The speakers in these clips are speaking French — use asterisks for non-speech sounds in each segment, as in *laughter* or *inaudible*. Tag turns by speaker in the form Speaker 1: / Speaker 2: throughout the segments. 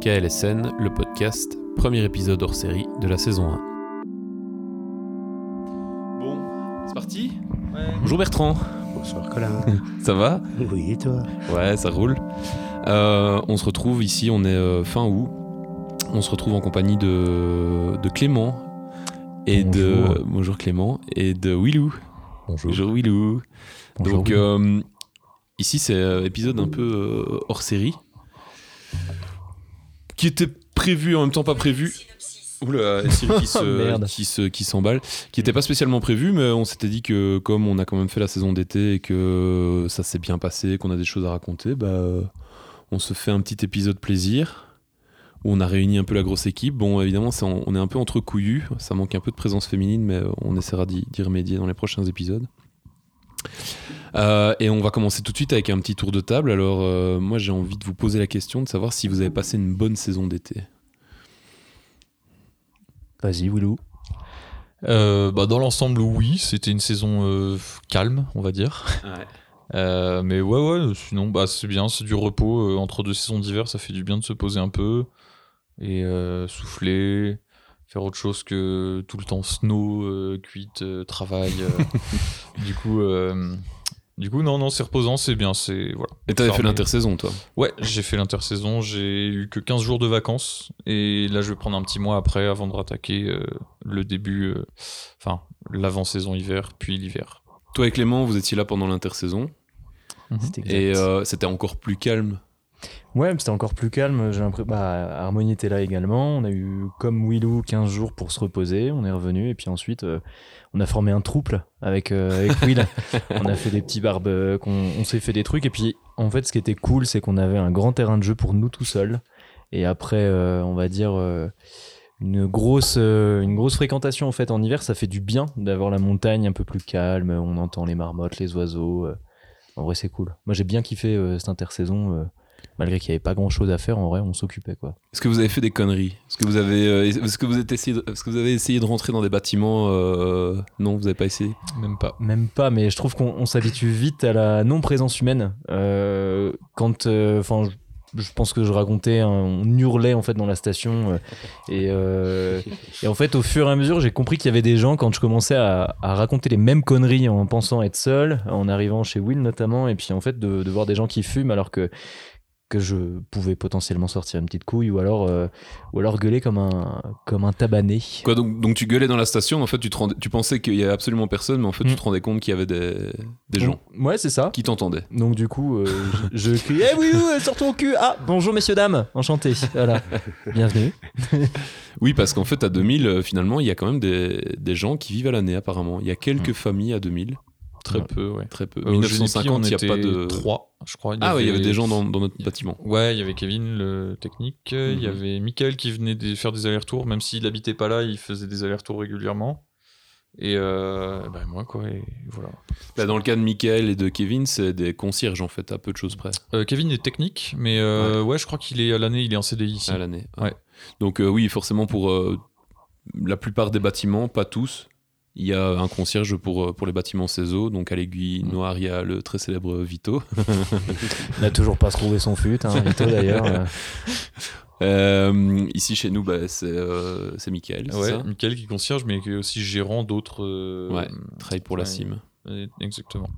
Speaker 1: KLSN, le podcast, premier épisode hors série de la saison 1. Bon, c'est parti Bonjour Bertrand,
Speaker 2: Bonsoir Colin. *laughs*
Speaker 1: ça va
Speaker 2: oui, et toi?
Speaker 1: Ouais, ça roule. Euh, on se retrouve ici, on est euh, fin août. On se retrouve en compagnie de, de Clément et
Speaker 2: Bonjour.
Speaker 1: de bonjour Clément et de Willou.
Speaker 2: Bonjour.
Speaker 1: Bonjour Willou.
Speaker 2: Bonjour,
Speaker 1: Donc
Speaker 2: Willou.
Speaker 1: euh, ici c'est épisode un peu hors série qui était prévu en même temps pas prévu. Oula, qui se- *laughs* qui se qui s'emballe, qui était pas spécialement prévu, mais on s'était dit que comme on a quand même fait la saison d'été et que ça s'est bien passé, qu'on a des choses à raconter, bah on se fait un petit épisode plaisir où on a réuni un peu la grosse équipe. Bon, évidemment, on est un peu entre couillus, ça manque un peu de présence féminine, mais on essaiera d'y remédier dans les prochains épisodes. Euh, et on va commencer tout de suite avec un petit tour de table. Alors, euh, moi, j'ai envie de vous poser la question de savoir si vous avez passé une bonne saison d'été.
Speaker 2: Vas-y, Willou.
Speaker 3: Euh, bah, dans l'ensemble, oui, c'était une saison euh, calme, on va dire. Euh, mais ouais, ouais, sinon, bah, c'est bien, c'est du repos. euh, entre deux saisons d'hiver, ça fait du bien de se poser un peu et euh, souffler, faire autre chose que tout le temps snow, euh, cuite, euh, travail. euh. *laughs* du coup, euh, du coup, non, non, c'est reposant, c'est bien, c'est voilà.
Speaker 1: Et t'avais fait l'intersaison, toi
Speaker 3: Ouais, j'ai fait l'intersaison, j'ai eu que 15 jours de vacances et là je vais prendre un petit mois après avant de rattaquer euh, le début, euh, enfin l'avant-saison hiver puis l'hiver.
Speaker 1: Toi et Clément, vous étiez là pendant l'intersaison.
Speaker 2: C'était exact.
Speaker 1: Et euh, c'était encore plus calme.
Speaker 2: Ouais, c'était encore plus calme. J'ai l'impression. Bah, Harmonie était là également. On a eu, comme Willou, 15 jours pour se reposer. On est revenu. Et puis ensuite, euh, on a formé un trouble avec, euh, avec Will. *laughs* on a fait des petits barbes. On, on s'est fait des trucs. Et puis, en fait, ce qui était cool, c'est qu'on avait un grand terrain de jeu pour nous tout seuls. Et après, euh, on va dire. une grosse, euh, une grosse fréquentation en fait en hiver, ça fait du bien d'avoir la montagne un peu plus calme, on entend les marmottes, les oiseaux. euh. En vrai, c'est cool. Moi, j'ai bien kiffé euh, cette intersaison. Malgré qu'il n'y avait pas grand chose à faire, en vrai, on s'occupait quoi.
Speaker 1: Est-ce que vous avez fait des conneries? Est-ce que vous avez, euh, est-ce que vous êtes essayé, de, est-ce que vous avez essayé de rentrer dans des bâtiments euh, Non, vous n'avez pas essayé?
Speaker 3: Même pas.
Speaker 2: Même pas, mais je trouve qu'on on s'habitue vite à la non-présence humaine. Euh, quand, enfin, je, je pense que je racontais, hein, on hurlait en fait dans la station, euh, et, euh, et en fait, au fur et à mesure, j'ai compris qu'il y avait des gens quand je commençais à, à raconter les mêmes conneries en pensant être seul, en arrivant chez Will notamment, et puis en fait de, de voir des gens qui fument alors que que je pouvais potentiellement sortir une petite couille ou alors euh, ou alors gueuler comme un comme un tabané.
Speaker 1: Quoi, donc, donc tu gueulais dans la station, en fait, tu, te rendais- tu pensais qu'il y avait absolument personne, mais en fait, tu
Speaker 2: Mm.
Speaker 1: te rendais compte qu'il y avait des, des gens
Speaker 2: Ouais, c'est ça.
Speaker 1: qui t'entendaient.
Speaker 2: Donc du coup, euh, je, je crie Eh oui, oui, sors ton cul Ah, bonjour messieurs, dames Enchanté, voilà. Bienvenue. *laughs*
Speaker 1: Oui, parce qu'en fait, à 2000, euh, finalement, il y a quand même des, des gens qui vivent à l'année, apparemment. Il y a quelques familles à 2000.
Speaker 3: Très peu, ouais.
Speaker 1: Très peu.
Speaker 3: Euh, au
Speaker 1: 1950, il n'y a pas de.
Speaker 3: trois, je crois.
Speaker 1: Ah oui, il y avait des gens dans, dans notre bâtiment.
Speaker 3: Ouais, il y avait Kevin, le technique. Il y
Speaker 1: Mhm.
Speaker 3: avait Michael qui venait de faire des allers-retours, même s'il habitait pas là, il faisait des allers-retours régulièrement. Et euh, bah, moi, quoi, et voilà.
Speaker 1: Là, dans le cas de Michael et de Kevin, c'est des concierges, en fait, à peu de choses près,
Speaker 3: Euh, Kevin est technique, mais euh, ouais. je crois qu'il est à l'année, il est en CDI ici.
Speaker 1: à l'année.
Speaker 3: Ouais.
Speaker 1: Donc, euh, oui, forcément, pour la plupart des bâtiments, pas tous, il y a un concierge pour, euh, pour les bâtiments CESO. Donc, à l'aiguille noire, il y a le très célèbre Vito. *laughs*
Speaker 2: Il n'a toujours pas trouvé son fut, hein, Vito d'ailleurs. *laughs* euh.
Speaker 1: Ici, chez nous, bah, c'est euh, c'est Michael. c'est
Speaker 3: Ouais,
Speaker 1: ça
Speaker 3: Michael qui est concierge, mais qui est aussi gérant d'autres. euh,
Speaker 1: Ouais, travaille pour la. CIM.
Speaker 3: Exactement.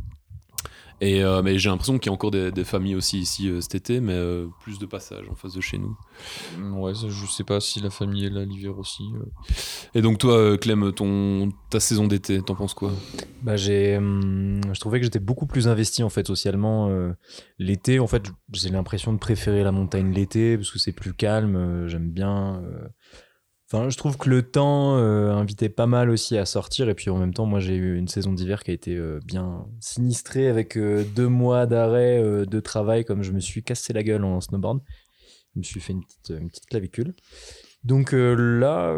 Speaker 1: Et euh, mais j'ai l'impression qu'il y a encore des, des familles aussi ici euh, cet été, mais euh, plus de passages en face de chez nous.
Speaker 3: Ouais, ça, je sais pas si la famille est là l'hiver aussi. euh.
Speaker 1: Et donc toi, Clem, ton ta saison d'été, t'en penses quoi?
Speaker 2: Bah, j'ai, hum, je trouvais que j'étais beaucoup plus investi en fait socialement. euh, l'été, en fait, j'ai l'impression de préférer la montagne l'été parce que c'est plus calme. euh, j'aime bien. Enfin, je trouve que le temps euh, invitait pas mal aussi à sortir. Et puis en même temps, moi, j'ai eu une saison d'hiver qui a été euh, bien sinistrée avec euh, deux mois d'arrêt de travail, comme je me suis cassé la gueule en snowboard. Je me suis fait une petite, une petite clavicule. Donc là,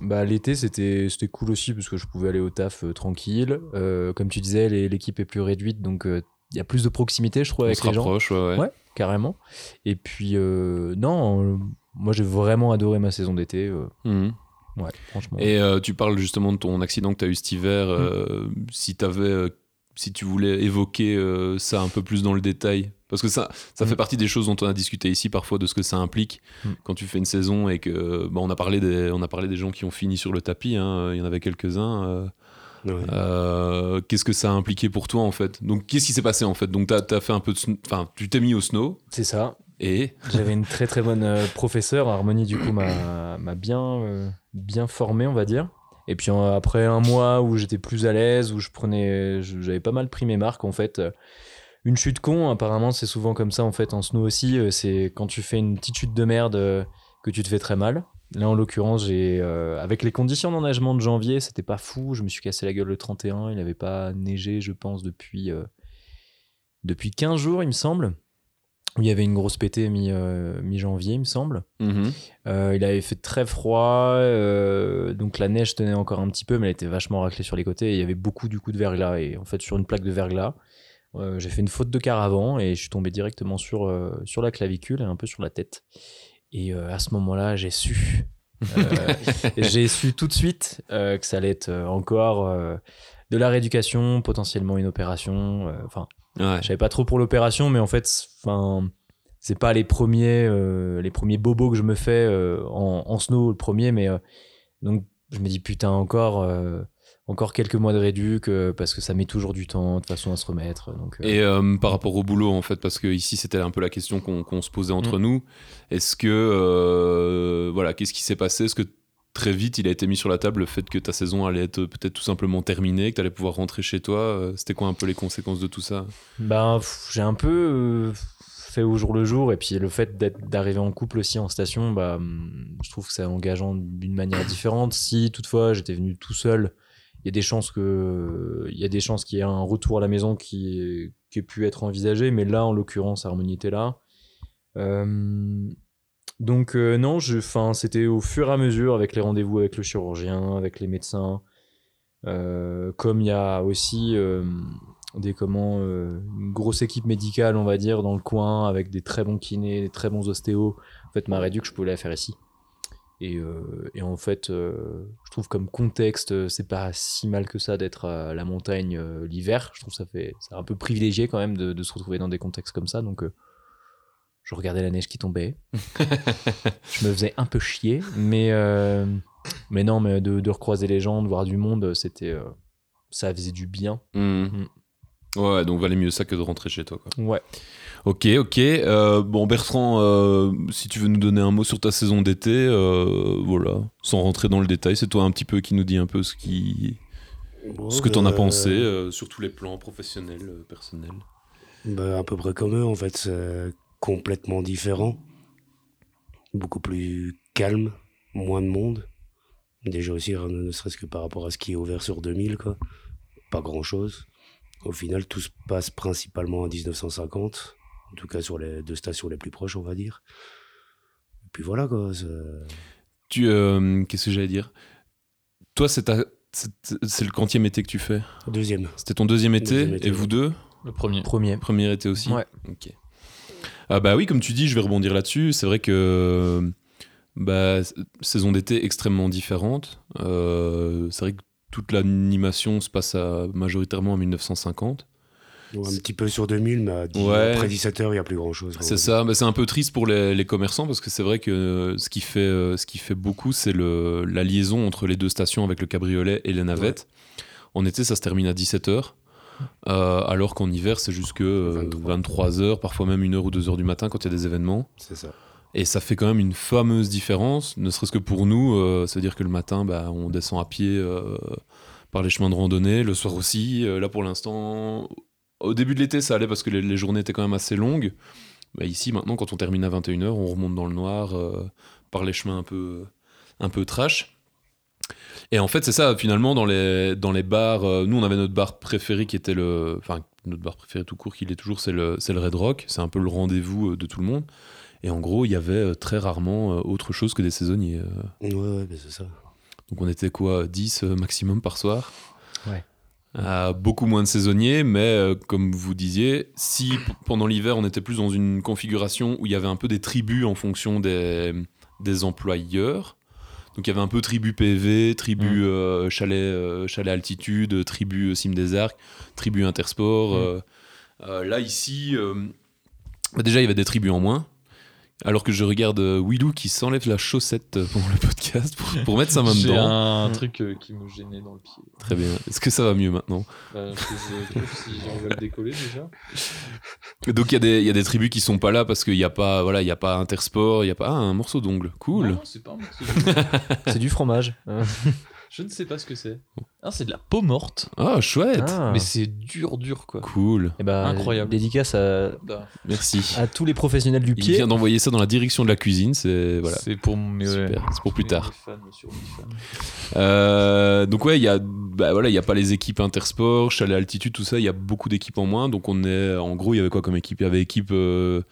Speaker 2: bah, l'été, c'était cool aussi parce que je pouvais aller au taf tranquille. Comme tu disais, l'équipe est plus réduite, donc il y a plus de proximité, je trouve,
Speaker 1: On
Speaker 2: avec
Speaker 1: se
Speaker 2: les gens.
Speaker 1: ouais, ouais.
Speaker 2: Ouais. Carrément. Et puis, non, moi j'ai vraiment adoré ma saison d'été. euh,
Speaker 1: Mhm.
Speaker 2: ouais, franchement.
Speaker 1: Et euh, tu parles justement de ton accident que tu as eu cet hiver. euh, si t'avais, euh, si tu voulais évoquer euh, ça un peu plus dans le détail, Parce que ça, ça
Speaker 2: Mm.
Speaker 1: fait partie des choses dont on a discuté ici parfois de ce que ça implique
Speaker 2: Mm.
Speaker 1: quand tu fais une saison et que bah, on a parlé des on a parlé des gens qui ont fini sur le tapis. hein. Il y en avait quelques-uns. euh,
Speaker 4: Ouais.
Speaker 1: euh, qu'est-ce que ça a impliqué pour toi en fait? Donc qu'est-ce qui s'est passé en fait? Donc t'as as fait un peu de, enfin tu t'es mis au snow
Speaker 2: C'est ça.
Speaker 1: Et
Speaker 2: J'avais une très très bonne euh, professeure. Harmonie, du coup, m'a m'a bien, euh, bien formé, on va dire. Et puis après un mois où j'étais plus à l'aise, où je prenais, j'avais pas mal pris mes marques, en fait. euh, Une chute con, apparemment, c'est souvent comme ça en fait en snow aussi. euh, C'est quand tu fais une petite chute de merde que tu te fais très mal. Là, en l'occurrence, j'ai avec les conditions d'enneigement de janvier, c'était pas fou. Je me suis cassé la gueule le 31. Il n'avait pas neigé, je pense, depuis depuis 15 jours, il me semble. Où il y avait une grosse pétée mi, euh, mi-janvier, il me semble.
Speaker 1: Mhm.
Speaker 2: Euh, il avait fait très froid, euh, donc la neige tenait encore un petit peu, mais elle était vachement raclée sur les côtés. Et il y avait beaucoup du coup de verglas. Et en fait, sur une plaque de verglas, j'ai fait une faute de quart avant et je suis tombé directement sur, sur la clavicule et un peu sur la tête. Et à ce moment-là, j'ai su. *laughs* j'ai su tout de suite que ça allait être encore de la rééducation, potentiellement une opération. Enfin,
Speaker 1: ouais.
Speaker 2: je savais pas trop pour l'opération, mais en fait, enfin, c'est pas les premiers, euh, les premiers bobos que je me fais euh, en, en snow, le premier, mais euh, donc je me dis putain encore, encore quelques mois de réduc parce que ça met toujours du temps de toute façon à se remettre. Donc,
Speaker 1: Et par rapport au boulot, en fait, parce que ici c'était un peu la question qu'on se posait
Speaker 2: Mm.
Speaker 1: entre nous. Est-ce que, voilà, qu'est-ce qui s'est passé? Est-ce que très vite il a été mis sur la table le fait que ta saison allait être peut-être tout simplement terminée, que tu allais pouvoir rentrer chez toi Euh, C'était quoi un peu les conséquences de tout ça?
Speaker 2: Ben, j'ai un peu euh, fait au jour le jour, et puis le fait d'arriver en couple aussi en station, bah, hum, je trouve que c'est engageant d'une manière différente. Si toutefois j'étais venu tout seul, il y a des chances que il y a des chances qu'il y ait un retour à la maison qui, ait pu être envisagé, mais là en l'occurrence Harmonie était là. Euh, donc euh, non, je, c'était au fur et à mesure avec les rendez-vous avec le chirurgien, avec les médecins. Euh, comme il y a aussi euh, des comment une grosse équipe médicale on va dire dans le coin avec des très bons kinés des très bons ostéos. En fait ma réduc je pouvais la faire ici. Et, en fait je trouve comme contexte c'est pas si mal que ça d'être à la montagne l'hiver. Je trouve ça fait c'est un peu privilégié quand même de, de se retrouver dans des contextes comme ça. Donc je regardais la neige qui tombait *laughs* je me faisais un peu chier mais euh, mais non mais de, de recroiser les gens de voir du monde c'était euh, ça faisait du bien
Speaker 1: Mhm. Ouais, donc valait mieux ça que de rentrer chez toi. Quoi.
Speaker 2: ouais
Speaker 1: Ok, ok. Euh, bon, Bertrand, euh, si tu veux nous donner un mot sur ta saison d'été, euh, voilà, sans rentrer dans le détail, c'est toi un petit peu qui nous dit un peu ce qui,
Speaker 4: Bon,
Speaker 1: ce que t'en as pensé euh, sur tous les plans professionnels, euh, personnels.
Speaker 4: bah, À peu près comme eux, en fait, complètement différent. Beaucoup plus calme, moins de monde. Déjà aussi, ne serait-ce que par rapport à ce qui est ouvert sur 2000, quoi. Pas grand-chose. Au final, tout se passe principalement en 1950. En tout cas, sur les deux stations les plus proches, on va dire. Et puis voilà, quoi.
Speaker 1: Tu, euh, qu'est-ce que j'allais dire? Toi, c'est ta- c'est c'est le quantième été que tu fais?
Speaker 4: Deuxième.
Speaker 1: C'était ton deuxième été,
Speaker 4: Deuxième été,
Speaker 1: et vous
Speaker 4: ouais.
Speaker 1: deux?
Speaker 3: Le premier.
Speaker 2: premier
Speaker 1: Premier été aussi?
Speaker 2: Ouais.
Speaker 1: Ok. Ah bah oui, comme tu dis, je vais rebondir là-dessus. C'est vrai que bah, saison d'été extrêmement différente. Euh, c'est vrai que toute l'animation se passe à- majoritairement en 1950.
Speaker 4: Bon, un petit peu sur 2000, mais
Speaker 1: Ouais.
Speaker 4: après 17 heures, il n'y a plus grand-chose.
Speaker 1: C'est ça, bah, c'est un peu triste pour les, les commerçants parce que c'est vrai que euh, ce qui fait, euh, ce qui fait beaucoup, c'est le- la liaison entre les deux stations avec le cabriolet et les navettes. En été, ça se termine à 17h, alors qu'en hiver, c'est jusque euh,
Speaker 4: 23.
Speaker 1: 23h, parfois même 1h ou 2h du matin quand il y a des événements.
Speaker 4: C'est ça.
Speaker 1: Et ça fait quand même une fameuse différence, ne serait-ce que pour nous. euh, C'est-à-dire que le matin, bah, on descend à pied euh, par les chemins de randonnée, le soir aussi. Euh, là, pour l'instant, au début de l'été, ça allait parce que les, les journées étaient quand même assez longues. Ici, maintenant, quand on termine à 21h, on remonte dans le noir euh, par les chemins un peu, un peu trash. Et en fait, c'est ça, finalement, dans les, dans les bars, euh, nous, on avait notre bar préféré qui était le. Enfin, notre bar préféré tout court, qui l'est toujours, c'est le, c'est le Red Rock. C'est un peu le rendez-vous euh, de tout le monde. Et en gros, il y avait euh, très rarement autre chose que des saisonniers. euh.
Speaker 4: Ouais, c'est ça.
Speaker 1: Donc on était quoi 10 euh, maximum par soir?
Speaker 2: Ouais.
Speaker 1: Euh, beaucoup moins de saisonniers, mais euh, comme vous disiez, si pendant l'hiver on était plus dans une configuration où il y avait un peu des tribus en fonction des, des employeurs, donc il y avait un peu tribu PV, tribu
Speaker 2: Mm.
Speaker 1: euh, chalet, euh, chalet altitude, tribu euh, cime des arcs, tribu intersport.
Speaker 2: Mm.
Speaker 1: là ici, Bah, déjà, il y avait des tribus en moins. Alors que je regarde euh, Willou qui s'enlève la chaussette euh, pendant le podcast pour, pour mettre sa main *laughs*
Speaker 3: J'ai
Speaker 1: dedans.
Speaker 3: un truc euh, qui me gênait dans le pied.
Speaker 1: Très bien. Est-ce que ça va mieux maintenant?
Speaker 3: Je trouve si j'envoie le décoller déjà.
Speaker 1: Donc il y, a des- il y a des tribus qui sont pas là parce qu'il n'y a pas voilà il y a pas intersport, il y a pas ah, un morceau d'ongle, cool.
Speaker 3: Non, c'est pas un morceau de- *laughs*
Speaker 2: C'est du fromage.
Speaker 3: Je ne sais pas ce que c'est. Ah, c'est de la peau morte.
Speaker 1: Ah chouette,
Speaker 2: ah.
Speaker 3: Mais c'est dur, dur quoi.
Speaker 1: cool,
Speaker 2: Eh ben,
Speaker 3: Incroyable.
Speaker 2: Dédicace à,
Speaker 3: Bah,
Speaker 1: merci.
Speaker 2: à tous les professionnels du
Speaker 1: Il
Speaker 2: pied.
Speaker 1: vient d'envoyer ça dans la direction de la cuisine, c'est voilà.
Speaker 3: C'est pour mes
Speaker 1: Super, c'est pour plus
Speaker 3: mes-
Speaker 1: tard.
Speaker 3: mes fans.
Speaker 1: Euh, donc ouais, il y a bah voilà, il y a pas les équipes intersport, chalet altitude, tout ça, il y a beaucoup d'équipes en moins. Donc on est en gros, il y avait quoi comme équipe? Il y avait équipe euh,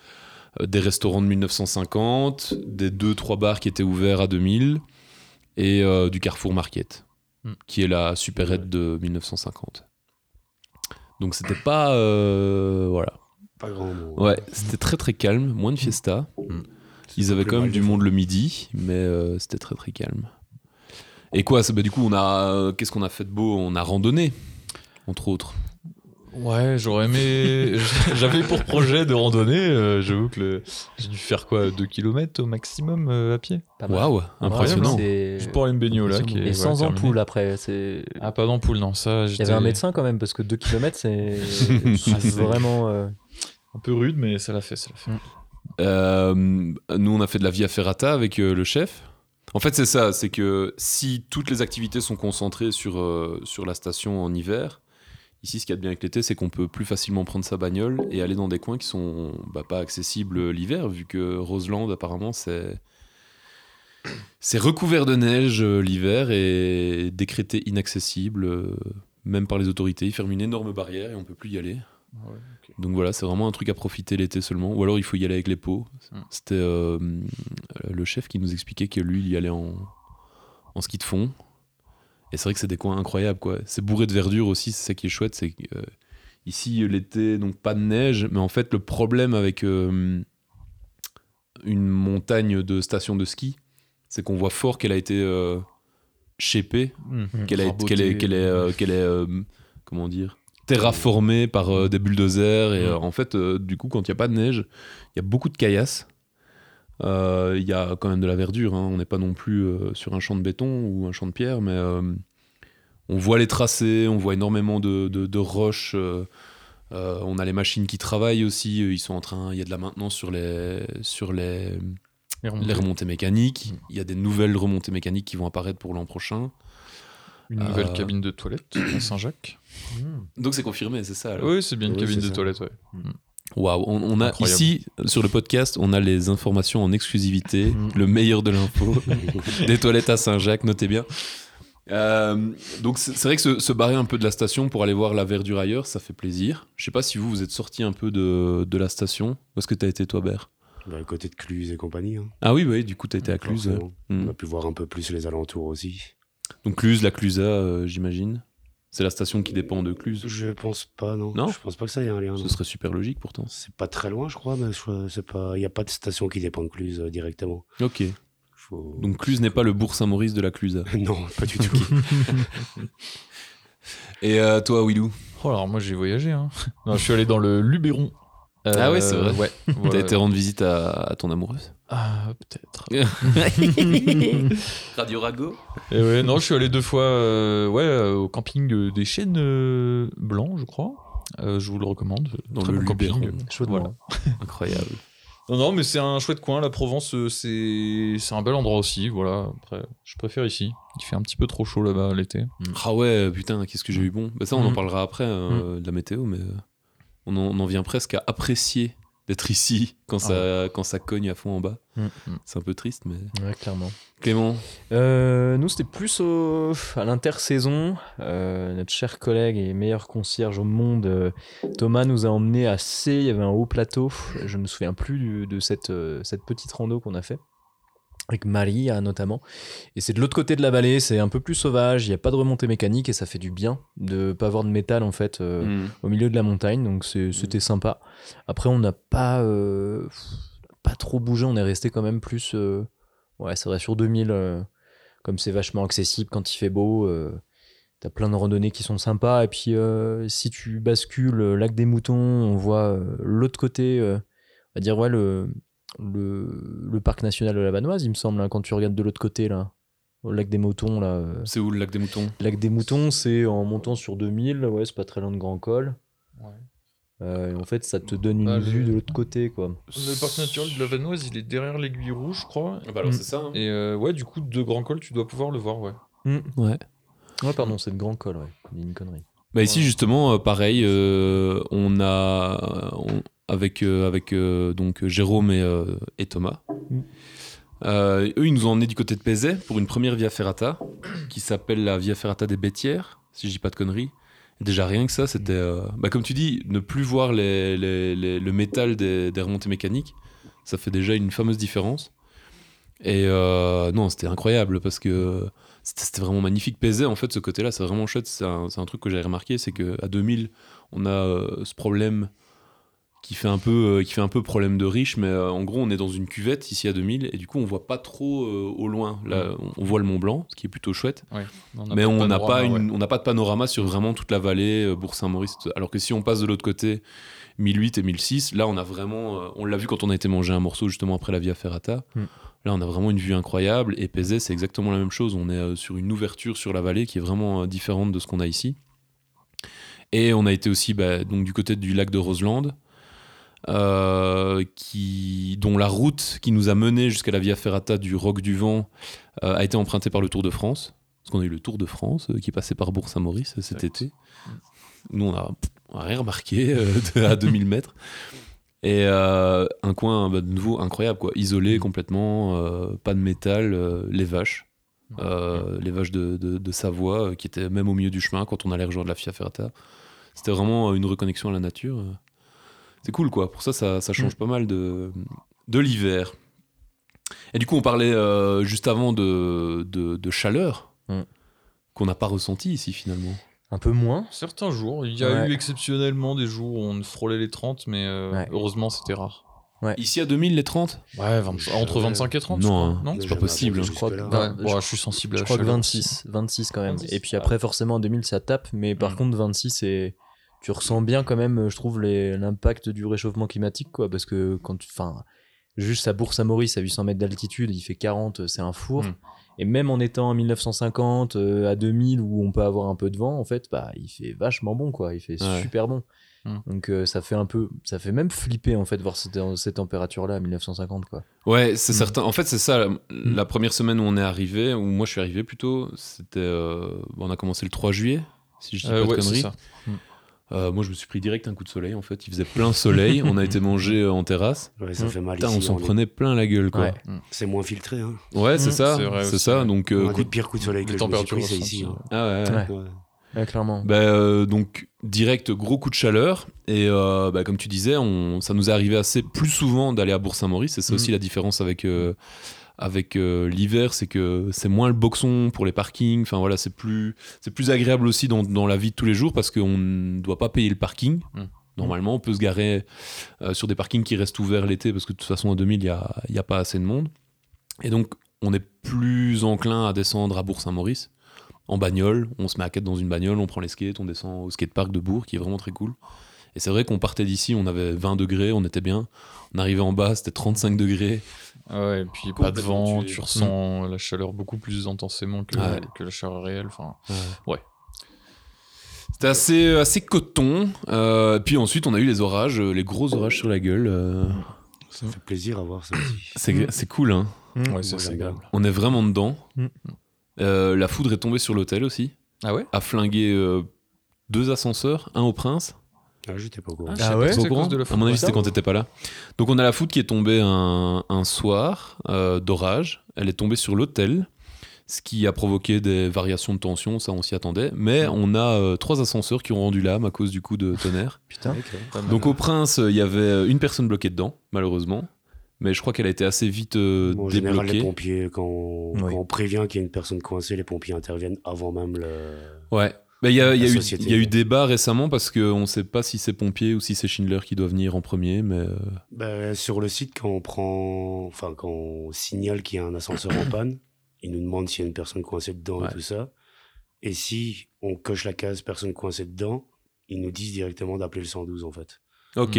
Speaker 1: euh, des restaurants de 1950, des deux trois bars qui étaient ouverts à 2000 et euh, du Carrefour Market,
Speaker 3: Hmm.
Speaker 1: qui est la supérette de 1950. Donc c'était pas euh, voilà.
Speaker 4: Pas grand mot.
Speaker 1: Ouais, c'était très très calme, moins de fiesta.
Speaker 3: Hmm.
Speaker 1: Ils avaient quand même du monde le midi, mais euh, c'était très très calme. Et quoi, bah, du coup, on a, euh, qu'est-ce qu'on a fait de beau? On a randonné, entre autres.
Speaker 3: Ouais, j'aurais aimé. *laughs* *laughs* J'avais pour projet de randonner. euh, J'avoue que le- j'ai dû faire quoi 2 km au maximum euh, à pied.
Speaker 1: Waouh, impressionnant.
Speaker 3: Pour aller me baigner au lac.
Speaker 2: Et
Speaker 3: Et,
Speaker 2: sans ampoule après. c'est-
Speaker 3: Ah, pas d'ampoule, non. Ça,
Speaker 2: Il y avait un médecin quand même, parce que 2 km, *laughs* c'est vraiment. euh,
Speaker 3: un peu rude, mais ça l'a fait. Ça l'a fait.
Speaker 1: Euh, nous, on a fait de la via ferrata avec euh, le chef. En fait, c'est ça, c'est que si toutes les activités sont concentrées sur, euh, sur la station en hiver, ici, ce qu'il y a de bien avec l'été, c'est qu'on peut plus facilement prendre sa bagnole et aller dans des coins qui sont bah, pas accessibles l'hiver, vu que Roseland, apparemment, c'est. C'est recouvert de neige euh, l'hiver et décrété inaccessible, euh, même par les autorités. Ils ferment une énorme barrière et on peut plus y aller. Donc voilà, c'est vraiment un truc à profiter l'été seulement. Ou alors il faut y aller avec les pots.
Speaker 3: Mm.
Speaker 1: C'était euh, le chef qui nous expliquait que lui, il y allait en, en ski de fond. Et c'est vrai que c'est des coins incroyables, quoi. C'est bourré de verdure aussi, c'est ça qui est chouette. C'est euh, ici, l'été, donc pas de neige, mais en fait, le problème avec euh, une montagne de station de ski, c'est qu'on voit fort qu'elle a été euh, shapée qu'elle est,
Speaker 3: Rabotée.
Speaker 1: qu'elle est, qu'elle est, euh, qu'elle est, comment dire, terraformée par des bulldozers. Et euh, en fait, du coup, quand il n'y a pas de neige, il y a beaucoup de caillasses. Euh, Il y a quand même de la verdure. hein. On n'est pas non plus euh, sur un champ de béton ou un champ de pierre, mais euh, on voit les tracés, on voit énormément de, de- de roches. on a les machines qui travaillent aussi. Ils sont en train. Il y a de la maintenance sur les sur les
Speaker 3: Les remontées.
Speaker 1: les remontées mécaniques.
Speaker 3: Mm.
Speaker 1: Il y a des nouvelles remontées mécaniques qui vont apparaître pour l'an prochain.
Speaker 3: Une nouvelle cabine de toilette à Saint-Jacques.
Speaker 1: Donc c'est confirmé, c'est ça. alors
Speaker 3: Oui, c'est bien une
Speaker 4: Oui,
Speaker 3: cabine de
Speaker 4: ça.
Speaker 3: toilette, ouais.
Speaker 1: Waouh, on, on a
Speaker 3: Incroyable.
Speaker 1: ici sur le podcast, on a les informations en exclusivité,
Speaker 2: Mm.
Speaker 1: le meilleur de l'info, *laughs* des toilettes à Saint-Jacques, notez bien. Euh, donc c'est vrai que se, se barrer un peu de la station pour aller voir la verdure ailleurs, ça fait plaisir. Je sais pas si vous vous êtes sorti un peu de, de la station. Où est-ce que t'as été toi, Bert
Speaker 4: Bah, à côté de Cluse et compagnie. hein.
Speaker 1: Ah oui, oui, du coup t'as été à Cluse. Mm.
Speaker 4: On a pu voir un peu plus les alentours aussi.
Speaker 1: Donc Cluse, la Clusa, euh, j'imagine. C'est la station qui dépend de Cluse.
Speaker 4: Je pense pas, non.
Speaker 1: Non
Speaker 4: Je pense pas que ça ait un lien. non.
Speaker 1: Ce serait super logique pourtant.
Speaker 4: C'est pas très loin, je crois, mais je- c'est pas. Il n'y a pas de station qui dépend de Cluse euh, directement.
Speaker 1: Ok.
Speaker 4: Faut...
Speaker 1: Donc Cluse n'est pas le bourg Saint-Maurice de la Clusa. *laughs*
Speaker 4: non, pas du *laughs* tout. *laughs*
Speaker 1: Et euh, toi, Willou?
Speaker 3: Oh, alors moi j'ai voyagé. Hein. Non, je suis allé dans le Luberon.
Speaker 1: Ah ouais, c'est vrai.
Speaker 3: Ouais.
Speaker 1: T'as été rendre visite à, à ton amoureuse
Speaker 3: Ah, peut-être. *laughs*
Speaker 1: Radio Rago
Speaker 3: Et ouais, non, je suis allé deux fois euh, ouais, euh, au camping euh, des Chênes euh, Blancs, je crois. Euh, je vous le recommande.
Speaker 1: Dans
Speaker 3: Très
Speaker 1: le
Speaker 3: bon camping.
Speaker 2: Chaudement.
Speaker 3: Voilà. *laughs*
Speaker 1: Incroyable.
Speaker 3: Non, non, mais c'est un chouette coin. La Provence, c'est c'est un bel endroit aussi. Voilà. Après, je préfère ici. Il fait un petit peu trop chaud là-bas l'été.
Speaker 1: Ah ouais, putain, qu'est-ce que j'ai eu bon. Bah ça, on en
Speaker 3: Mm.
Speaker 1: parlera après, euh, de la météo, mais on, en, on en vient presque à apprécier d'être ici quand ça, quand ça cogne à fond en bas.
Speaker 2: Mm,
Speaker 3: mm.
Speaker 1: C'est un peu triste, mais...
Speaker 2: Ouais, clairement.
Speaker 1: Clément
Speaker 2: Euh, nous, c'était plus au- à l'intersaison. Euh, notre cher collègue et meilleur concierge au monde, euh, Thomas, nous a emmenés à C. Il y avait un haut plateau. Je ne me souviens plus de cette, cette petite rando qu'on a fait. Avec Marie euh, notamment. Et c'est de l'autre côté de la vallée, c'est un peu plus sauvage, il n'y a pas de remontée mécanique et ça fait du bien de pas avoir de métal en fait euh,
Speaker 1: Mm.
Speaker 2: au milieu de la montagne, donc c'est- c'était sympa. Après, on n'a pas, euh, pas trop bougé, on est resté quand même plus. euh, ouais, c'est vrai, sur 2000, euh, comme c'est vachement accessible quand il fait beau, t'as plein de randonnées qui sont sympas. Et puis, si tu bascules lac des moutons, on voit l'autre côté, euh, à dire ouais le, le, le parc national de la Vanoise, il me semble, hein, quand tu regardes de l'autre côté là, au lac des Moutons là. euh,
Speaker 1: C'est où le lac des moutons?
Speaker 2: Lac des Moutons, c'est en montant sur 2000, ouais, c'est pas très loin de Grand Col.
Speaker 3: Ouais.
Speaker 2: Euh, et en fait, ça te donne une
Speaker 3: Bah,
Speaker 2: vue
Speaker 3: le-
Speaker 2: de l'autre côté quoi.
Speaker 3: Le parc naturel de la Vanoise, il est derrière l'aiguille rouge, je crois.
Speaker 1: bah alors c'est ça. hein.
Speaker 3: Et euh, ouais, du coup, de Grand Col, tu dois pouvoir le voir, ouais.
Speaker 1: Ouais.
Speaker 2: Ouais, pardon, c'est de Grand Col, ouais. Il y a une connerie.
Speaker 1: Bah ici justement, pareil, euh, on a on- avec euh, avec euh, donc Jérôme et, euh, et Thomas.
Speaker 2: Mm.
Speaker 1: Eux, ils nous ont emmenés du côté de Pézet pour une première Via Ferrata qui s'appelle la Via Ferrata des Bêtières, si je dis pas de conneries. Déjà rien que ça, c'était, euh, bah, comme tu dis, ne plus voir les, les- les- le métal des, des remontées mécaniques, ça fait déjà une fameuse différence. Et euh, non, c'était incroyable parce que c'était vraiment magnifique. Pézet, en fait, ce côté-là, c'est vraiment chouette. C'est un, un truc que j'avais remarqué, c'est qu'à 2000, on a euh, ce problème qui fait un peu, euh, qui fait un peu problème de riche, mais euh, en gros, on est dans une cuvette ici à 2000, et du coup, on voit pas trop euh, au loin. Là, on, on voit le Mont Blanc, ce qui est plutôt chouette,
Speaker 3: Ouais.
Speaker 1: mais on n'a pas,
Speaker 3: ouais.
Speaker 1: on n'a pas de panorama sur vraiment toute la vallée, Bourg-Saint-Maurice. tout ça. Alors que si on passe de l'autre côté, 1008 et 1006, là, on a vraiment, on l'a vu quand on a été manger un morceau justement après la Via Ferrata.
Speaker 2: Mm.
Speaker 1: Là, on a vraiment une vue incroyable. Et Pézet, c'est exactement la même chose. On est sur une ouverture sur la vallée qui est vraiment différente de ce qu'on a ici. Et on a été aussi bah, donc, du côté du lac de Roseland, euh, qui, dont la route qui nous a mené jusqu'à la Via Ferrata du Roc du Vent euh, a été empruntée par le Tour de France. Parce qu'on a eu le Tour de France euh, qui passait par Bourg-Saint-Maurice cet été. Nous, on a, on a rien remarqué à 2000 mètres. Et un coin bah, de nouveau incroyable, quoi. isolé complètement, euh, pas de métal, les vaches. Euh, les vaches de, de- de Savoie euh, qui étaient même au milieu du chemin quand on allait rejoindre la Via Ferrata. C'était vraiment une reconnexion à la nature. C'est cool quoi. Pour ça, ça, ça change pas mal de, de l'hiver. Et du coup, on parlait euh, juste avant de, de, de chaleur
Speaker 2: Mm.
Speaker 1: qu'on n'a pas ressenti ici finalement.
Speaker 2: Un peu moins.
Speaker 3: Certains jours, il y a
Speaker 2: Ouais.
Speaker 3: eu exceptionnellement des jours où on frôlait les 30, mais euh,
Speaker 2: Ouais.
Speaker 3: heureusement c'était rare.
Speaker 1: Ici à 2000, les 30
Speaker 3: Ouais, entre
Speaker 4: Ouais.
Speaker 3: 25 et 30.
Speaker 1: Non,
Speaker 3: je crois.
Speaker 1: hein.
Speaker 3: non
Speaker 1: C'est pas possible.
Speaker 4: Je
Speaker 2: crois que-
Speaker 3: Ouais,
Speaker 2: Ouais,
Speaker 3: bon,
Speaker 2: je-
Speaker 3: je suis sensible à
Speaker 2: Je crois que
Speaker 3: chaleur
Speaker 2: 26, 26 quand même.
Speaker 3: 26,
Speaker 2: Et puis après, forcément, en 2000, ça tape. Mais par
Speaker 3: Mm.
Speaker 2: contre, 26, c'est. Tu ressens bien quand même, je trouve, l'impact du réchauffement climatique, quoi. Parce que quand tu. Enfin, juste à Bourg-Saint-Maurice, à 800 mètres d'altitude, il fait 40, c'est un four.
Speaker 3: Mm.
Speaker 2: Et même en étant en 1950, euh, à 2000, où on peut avoir un peu de vent, en fait, bah, il fait vachement bon, quoi. Il fait
Speaker 1: Ouais.
Speaker 2: super bon.
Speaker 3: Mm.
Speaker 2: Donc euh, ça fait un peu. Ça fait même flipper, en fait, voir cette, cette température-là à 1950, quoi.
Speaker 1: Ouais, c'est
Speaker 2: Mm.
Speaker 1: certain. En fait, c'est ça. La, la première semaine où on est arrivé, où moi je suis arrivé plutôt, c'était. euh, on a commencé le 3 juillet, si je dis
Speaker 3: Euh,
Speaker 1: pas de
Speaker 3: ouais,
Speaker 1: conneries. Euh, moi, je me suis pris direct un coup de soleil. En fait, il faisait plein soleil. on a été *laughs* manger euh, en terrasse.
Speaker 4: Ouais, ça
Speaker 2: Mm.
Speaker 4: fait mal
Speaker 1: Putain,
Speaker 4: ici.
Speaker 1: on s'en
Speaker 4: est-
Speaker 1: prenait plein la gueule, quoi.
Speaker 2: Ouais.
Speaker 4: C'est moins filtré. Hein.
Speaker 1: Ouais, c'est
Speaker 2: Mm.
Speaker 1: ça.
Speaker 3: C'est
Speaker 1: ça. Donc,
Speaker 4: On
Speaker 1: euh,
Speaker 4: a
Speaker 1: coup
Speaker 4: des pires coups de soleil que
Speaker 3: Les
Speaker 4: je me suis pris, c'est ici.
Speaker 3: ouais.
Speaker 4: hein.
Speaker 1: Ah ouais,
Speaker 2: clairement.
Speaker 1: Bah, euh, donc direct gros coup de chaleur et euh, bah, comme tu disais on, ça nous est arrivé assez plus souvent d'aller à Bourg-Saint-Maurice et c'est aussi la différence avec euh, avec euh, l'hiver c'est que c'est moins le boxon pour les parkings enfin voilà c'est plus c'est plus agréable aussi dans, dans la vie de tous les jours parce qu'on ne doit pas payer le parking
Speaker 3: Mhm.
Speaker 1: normalement on peut se garer euh, sur des parkings qui restent ouverts l'été parce que de toute façon à 2000 il y a, y a pas assez de monde et donc on est plus enclin à descendre à Bourg-Saint-Maurice en bagnole, on se met à quatre dans une bagnole, on prend les skates, on descend au skatepark de Bourg, qui est vraiment très cool. Et c'est vrai qu'on partait d'ici, on avait 20 degrés, on était bien. On arrivait en bas, c'était 35 degrés.
Speaker 3: Ah Ouais, et puis pas de vent,
Speaker 1: tué.
Speaker 3: tu ressens la chaleur beaucoup plus intensément que,
Speaker 1: Ouais.
Speaker 3: que la chaleur réelle. Enfin,
Speaker 1: C'était assez, assez coton. Euh, puis ensuite, on a eu les orages, euh, les gros orages sur la gueule. euh,
Speaker 4: Ça fait plaisir à voir ça aussi. *coughs*
Speaker 1: c'est, c'est cool, hein.
Speaker 3: ouais, c'est
Speaker 4: j'aime
Speaker 3: agréable.
Speaker 1: On est vraiment dedans.
Speaker 2: Mm.
Speaker 1: Euh, la foudre est tombée sur l'hôtel aussi,
Speaker 3: Ah ouais?
Speaker 1: A flingué euh, deux ascenseurs, un au Prince.
Speaker 4: Ah, j'étais pas au courant.
Speaker 3: Ah,
Speaker 2: Ah
Speaker 3: pas
Speaker 2: ouais
Speaker 1: courant
Speaker 3: de la
Speaker 1: À mon avis, c'était quand t'étais pas là. Donc, on a la foudre qui est tombée un, un soir euh, d'orage. Elle est tombée sur l'hôtel, ce qui a provoqué des variations de tension. Ça, on s'y attendait. Mais on a euh, trois ascenseurs qui ont rendu l'âme à cause du coup de tonnerre. *laughs*
Speaker 2: Putain.
Speaker 1: Donc, au Prince, il y avait une personne bloquée dedans, malheureusement. Mais je crois qu'elle a été assez vite euh,
Speaker 4: Bon, en général, les pompiers, quand on,
Speaker 2: Oui.
Speaker 4: quand on prévient qu'il y a une personne coincée, les pompiers interviennent avant même le.
Speaker 1: Ouais. Bah, Il y, a, il y a
Speaker 4: La
Speaker 1: eu-
Speaker 4: société.
Speaker 1: il y a eu débat récemment parce qu'on ne sait pas si c'est pompier ou si c'est Schindler qui doit venir en premier. Mais euh,
Speaker 4: Ben, sur le site, quand on prend, enfin, quand on signale qu'il y a un ascenseur en panne, ils nous demandent s'il y a une personne coincée dedans
Speaker 1: Ouais.
Speaker 4: et tout ça. Et si on coche la case personne coincée dedans, ils nous disent directement d'appeler le 112 en fait.
Speaker 1: Ok.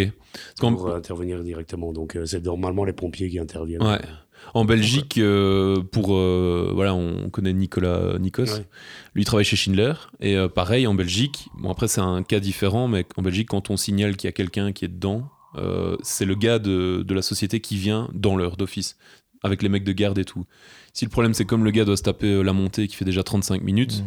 Speaker 4: Pour intervenir directement. Donc euh, c'est normalement les pompiers qui interviennent.
Speaker 1: Ouais. En Belgique, euh, pour euh, voilà, on connaît Nicolas Nikos.
Speaker 4: Ouais.
Speaker 1: Lui il travaille chez Schindler et euh, pareil en Belgique. Bon après c'est un cas différent, mais en Belgique quand on signale qu'il y a quelqu'un qui est dedans, euh, c'est le gars de, de la société qui vient dans l'heure d'office avec les mecs de garde et tout. Si le problème c'est comme le gars doit se taper la montée qui fait déjà 35 minutes,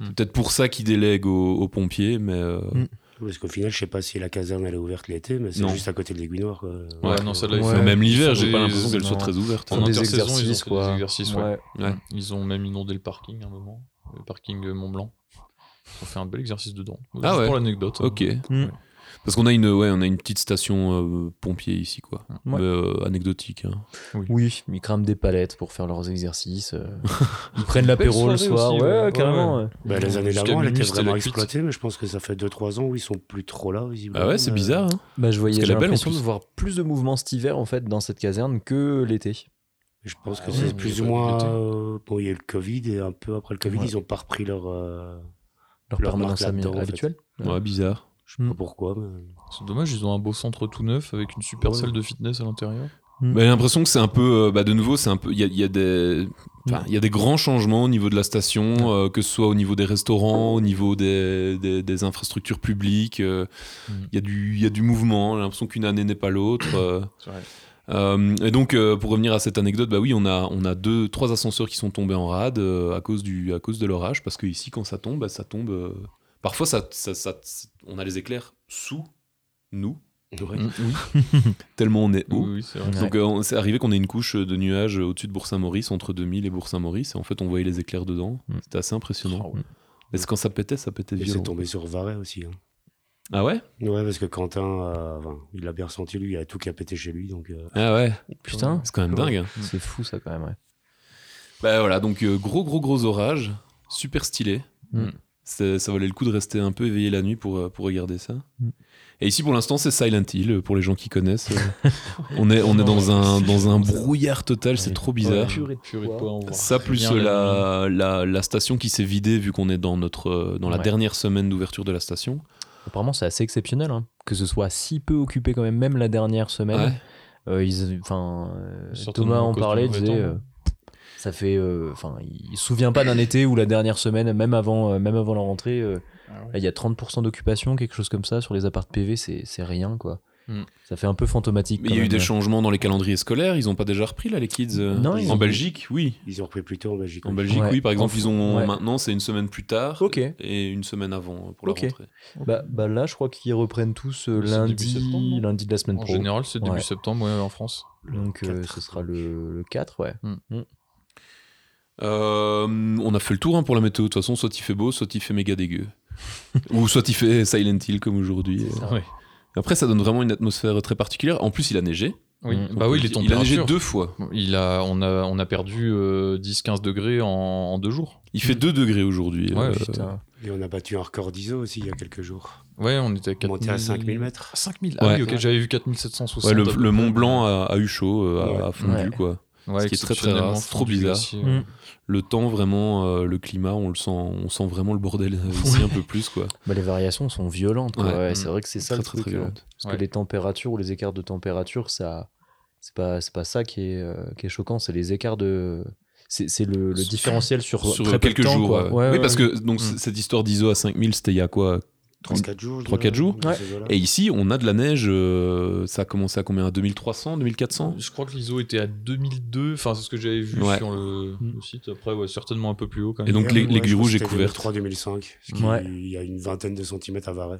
Speaker 3: Mm.
Speaker 1: c'est peut-être pour ça qu'il délègue aux, aux pompiers, mais euh,
Speaker 2: Mm.
Speaker 4: Parce qu'au final, je sais pas si la caserne elle est ouverte l'été, mais c'est juste à côté de l'aiguille noire. quoi.
Speaker 3: Ouais, non, celle-là, il
Speaker 2: Ouais.
Speaker 3: faut-
Speaker 1: même l'hiver, j'ai pas l'impression qu'elle soit très ouverte.
Speaker 3: En intersaison, ils ont des exercices, ouais.
Speaker 2: Ouais.
Speaker 1: Ouais.
Speaker 3: Ils ont même inondé le parking à un moment, le parking Mont Blanc. Ils ont fait un bel exercice dedans.
Speaker 1: Ah
Speaker 3: Juste
Speaker 1: ouais.
Speaker 3: Pour l'anecdote. hein.
Speaker 1: Ok.
Speaker 2: Mm.
Speaker 1: Parce qu'on a une, ouais, on a une petite station euh, pompier ici, quoi.
Speaker 2: Ouais.
Speaker 1: Euh, anecdotique. hein.
Speaker 2: Oui, ils crament des palettes pour faire leurs exercices. euh, *laughs* ils prennent l'apéro le soir.
Speaker 3: aussi,
Speaker 2: ouais,
Speaker 3: ouais.
Speaker 2: carrément.
Speaker 3: Ouais,
Speaker 2: ouais.
Speaker 4: Bah, les années d'avant, elle était vraiment exploitée, mais je pense que ça fait 2-3 ans où ils sont plus trop là, visiblement.
Speaker 1: Ah ouais, c'est bizarre. hein.
Speaker 2: Bah, je voyais, l'impression de voir plus de mouvements cet hiver en fait dans cette caserne que l'été.
Speaker 4: Je pense que
Speaker 3: Ah
Speaker 4: c'est plus ou moins. euh, Bon, il y a eu le Covid et un peu après le Covid,
Speaker 2: Ouais.
Speaker 4: ils ont pas repris leur. euh,
Speaker 2: Leur
Speaker 4: Leur
Speaker 2: permanence
Speaker 4: en fait.
Speaker 2: habituelle.
Speaker 1: Ouais, bizarre.
Speaker 4: Je sais
Speaker 2: Mm.
Speaker 4: pas pourquoi, mais.
Speaker 3: C'est dommage, ils ont un beau centre tout neuf avec une super
Speaker 4: Ouais.
Speaker 3: salle de fitness à l'intérieur.
Speaker 1: Bah, j'ai l'impression que c'est un peu, euh, bah, de nouveau, c'est un peu, il y a, il y a des, il y a des grands changements au niveau de la station, euh, que ce soit au niveau des restaurants, au niveau des, des, des infrastructures publiques. euh, Il
Speaker 3: Mm.
Speaker 1: y a du, il y a du mouvement. J'ai l'impression qu'une année n'est pas l'autre. euh.
Speaker 3: C'est vrai.
Speaker 1: Euh, et donc, euh, pour revenir à cette anecdote, bah oui, on a, on a deux, trois ascenseurs qui sont tombés en rade euh, à cause du, à cause de l'orage, parce que ici, quand ça tombe, bah, ça tombe. Parfois, ça, ça, ça- on a les éclairs sous nous,
Speaker 3: Mm, Oui, *laughs*
Speaker 1: tellement on est haut.
Speaker 3: oui.
Speaker 1: Donc, euh, c'est arrivé qu'on ait une couche de nuages au-dessus de Bourg-Saint-Maurice, entre 2000 et Bourg-Saint-Maurice, et en fait, on voyait les éclairs dedans.
Speaker 2: Mm.
Speaker 1: C'était assez impressionnant.
Speaker 3: Ah ouais.
Speaker 1: C'est quand ça pétait, ça pétait
Speaker 4: Et c'est
Speaker 1: violent.
Speaker 4: tombé sur Varet aussi. hein.
Speaker 1: Ah ouais?
Speaker 4: Ouais, parce que Quentin, euh, enfin, il l'a bien ressenti, lui, il a tout qui a pété chez lui. Donc, euh,
Speaker 1: Ah ouais,
Speaker 2: Putain,
Speaker 1: c'est quand même dingue. hein.
Speaker 2: c'est fou ça quand même. Ouais.
Speaker 1: Bah voilà, donc euh, gros gros gros orage, super stylé.
Speaker 2: Mm.
Speaker 1: Ça valait le coup de rester un peu éveillé la nuit pour, euh, pour regarder ça.
Speaker 2: Mm.
Speaker 1: Et ici pour l'instant c'est Silent Hill, euh, pour les gens qui connaissent. *laughs* euh, on est, on est dans, un, dans un brouillard total, c'est trop bizarre. Ça plus
Speaker 3: la
Speaker 1: la, station qui s'est vidée vu qu'on est dans, notre, dans la
Speaker 2: Ouais.
Speaker 1: dernière semaine d'ouverture de la station.
Speaker 2: Apparemment, c'est assez exceptionnel hein, que ce soit si peu occupé quand même, même la dernière semaine.
Speaker 1: Ouais.
Speaker 2: Euh, ils- enfin, euh, Thomas en parlait, disait, euh, ça fait, euh, enfin, il se souvient pas d'un été où la dernière semaine, même avant, euh, même avant la rentrée, euh,
Speaker 3: Ah ouais.
Speaker 2: là, il y a 30% d'occupation, quelque chose comme ça sur les apparts PV, c'est c'est rien quoi.
Speaker 3: Mm.
Speaker 2: Ça fait un peu fantomatique.
Speaker 1: Mais il y a eu des changements dans les calendriers scolaires, ils ont pas déjà repris là les kids euh,
Speaker 2: Non, ils
Speaker 1: En
Speaker 2: ont-
Speaker 1: Belgique, oui.
Speaker 4: ils ont repris plus tôt en Belgique.
Speaker 1: En. Belgique,
Speaker 2: Ouais.
Speaker 1: oui, par exemple,
Speaker 2: En-
Speaker 1: ils ont
Speaker 2: ouais.
Speaker 1: maintenant c'est une semaine plus tard et une semaine avant pour la
Speaker 2: Ok.
Speaker 1: rentrée.
Speaker 2: Bah, bah là, je crois qu'ils reprennent tous euh, lundi, lundi de la semaine
Speaker 3: En
Speaker 2: pro.
Speaker 3: général, c'est début
Speaker 2: Ouais.
Speaker 3: septembre ouais, en France.
Speaker 2: Donc euh, ce sera le, le 4, ouais.
Speaker 1: Euh, on a fait le tour hein, pour la météo. De toute façon, soit il fait beau, soit il fait méga dégueu. *laughs* Ou soit il fait Silent Hill comme aujourd'hui.
Speaker 3: Ouais.
Speaker 1: Après, ça donne vraiment une atmosphère très particulière. En plus, il a neigé.
Speaker 3: Oui, bah oui,
Speaker 1: il a neigé deux fois.
Speaker 3: Il a, on, a, on a perdu euh, 10-15 degrés en, en deux jours.
Speaker 1: Il fait 2 degrés aujourd'hui.
Speaker 3: Ouais,
Speaker 1: Euh.
Speaker 4: Et on a battu un record d'ISO aussi il y a quelques jours.
Speaker 3: Ouais, on était à 4000...
Speaker 4: Monté à 5000 mètres.
Speaker 3: 5000 Ah
Speaker 1: Ouais.
Speaker 3: oui, ok, j'avais vu 4760.
Speaker 1: ouais, le, le. Mont Blanc a, a eu chaud, euh, a-
Speaker 4: Ouais.
Speaker 1: a, fondu,
Speaker 2: Ouais.
Speaker 1: quoi.
Speaker 3: Ouais,
Speaker 1: ce qui est très, très rare, c'est trop bizarre.
Speaker 3: aussi,
Speaker 2: Mm.
Speaker 3: ouais.
Speaker 1: Le temps, vraiment, euh, le climat, on le sent, on sent vraiment le bordel euh, ici un peu plus, quoi.
Speaker 2: Bah, les variations sont violentes. quoi.
Speaker 1: Ouais.
Speaker 2: Ouais,
Speaker 3: Mm.
Speaker 2: C'est vrai que c'est ça
Speaker 1: Très,
Speaker 2: le truc.
Speaker 1: très
Speaker 2: euh. Parce
Speaker 3: Ouais.
Speaker 2: que les températures ou les écarts de température, ça, c'est pas, c'est pas ça qui est, euh, qui est choquant, c'est les écarts de. C'est c'est le, le
Speaker 1: Sur-
Speaker 2: différentiel sur,
Speaker 1: Sur
Speaker 2: très peu de
Speaker 1: quelques
Speaker 2: temps,
Speaker 1: jours.
Speaker 2: quoi.
Speaker 1: ouais.
Speaker 2: Ouais,
Speaker 1: oui,
Speaker 2: ouais,
Speaker 1: parce que donc,
Speaker 3: Mm.
Speaker 1: cette histoire d'ISO à 5000, c'était il y a quoi
Speaker 4: 3-4 jours. je
Speaker 1: 3-4
Speaker 4: dirais,
Speaker 1: jours
Speaker 2: Ouais.
Speaker 1: Et ici, on a de la neige, euh, ça a commencé à combien? À 2300, 2400
Speaker 3: Je crois que l'ISO était à 2002, enfin c'est ce que j'avais vu
Speaker 1: Ouais.
Speaker 3: sur le,
Speaker 2: Mm.
Speaker 3: le site. Après, ouais, certainement un peu plus haut quand
Speaker 1: Et
Speaker 3: même.
Speaker 1: donc, l'ai-
Speaker 4: ouais,
Speaker 1: l'aiguille rouge est couverte.
Speaker 4: 2003-2005. ce qui-
Speaker 2: Ouais.
Speaker 4: Il y a une vingtaine de centimètres à Varay.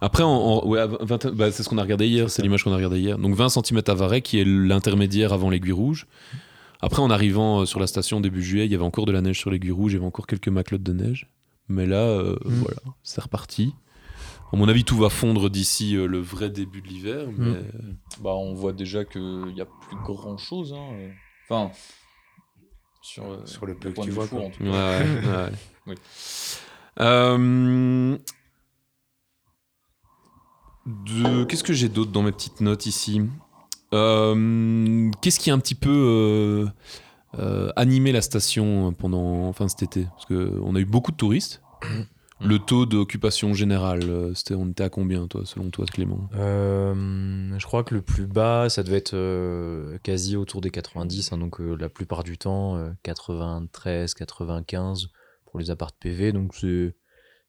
Speaker 1: Après, en, en- ouais, à 20 bah, c'est ce qu'on a regardé hier, c'est l'image qu'on a regardée hier. Donc 20 cm à Varay, qui est l'intermédiaire avant l'aiguille rouge. Après, en arrivant euh, sur la station début juillet, il y avait encore de la neige sur l'aiguille rouge, il y avait encore quelques maclottes de neige. Mais là, euh,
Speaker 2: Mm.
Speaker 1: voilà, c'est reparti. À mon avis, tout va fondre d'ici euh, le vrai début de l'hiver. Mais...
Speaker 3: Bah, on voit déjà qu'il n'y a plus grand chose. Enfin, sur, euh,
Speaker 4: Sur le peu que
Speaker 3: point
Speaker 4: tu
Speaker 3: de
Speaker 4: vois,
Speaker 3: en tout cas.
Speaker 1: ouais, ouais. *laughs*
Speaker 3: Oui.
Speaker 1: Euh, de... Qu'est-ce que j'ai d'autre dans mes petites notes ici? Euh, Qu'est-ce qui a un petit peu euh, animé la station pendant enfin, cet été Parce qu'on a eu beaucoup de touristes. Le taux d'occupation générale, euh, c'était, on était à combien, toi, selon toi, Clément?
Speaker 2: Euh, je crois que le plus bas, ça devait être euh, quasi autour des 90, hein, donc euh, la plupart du temps, euh, 93, 95 pour les apparts PV, donc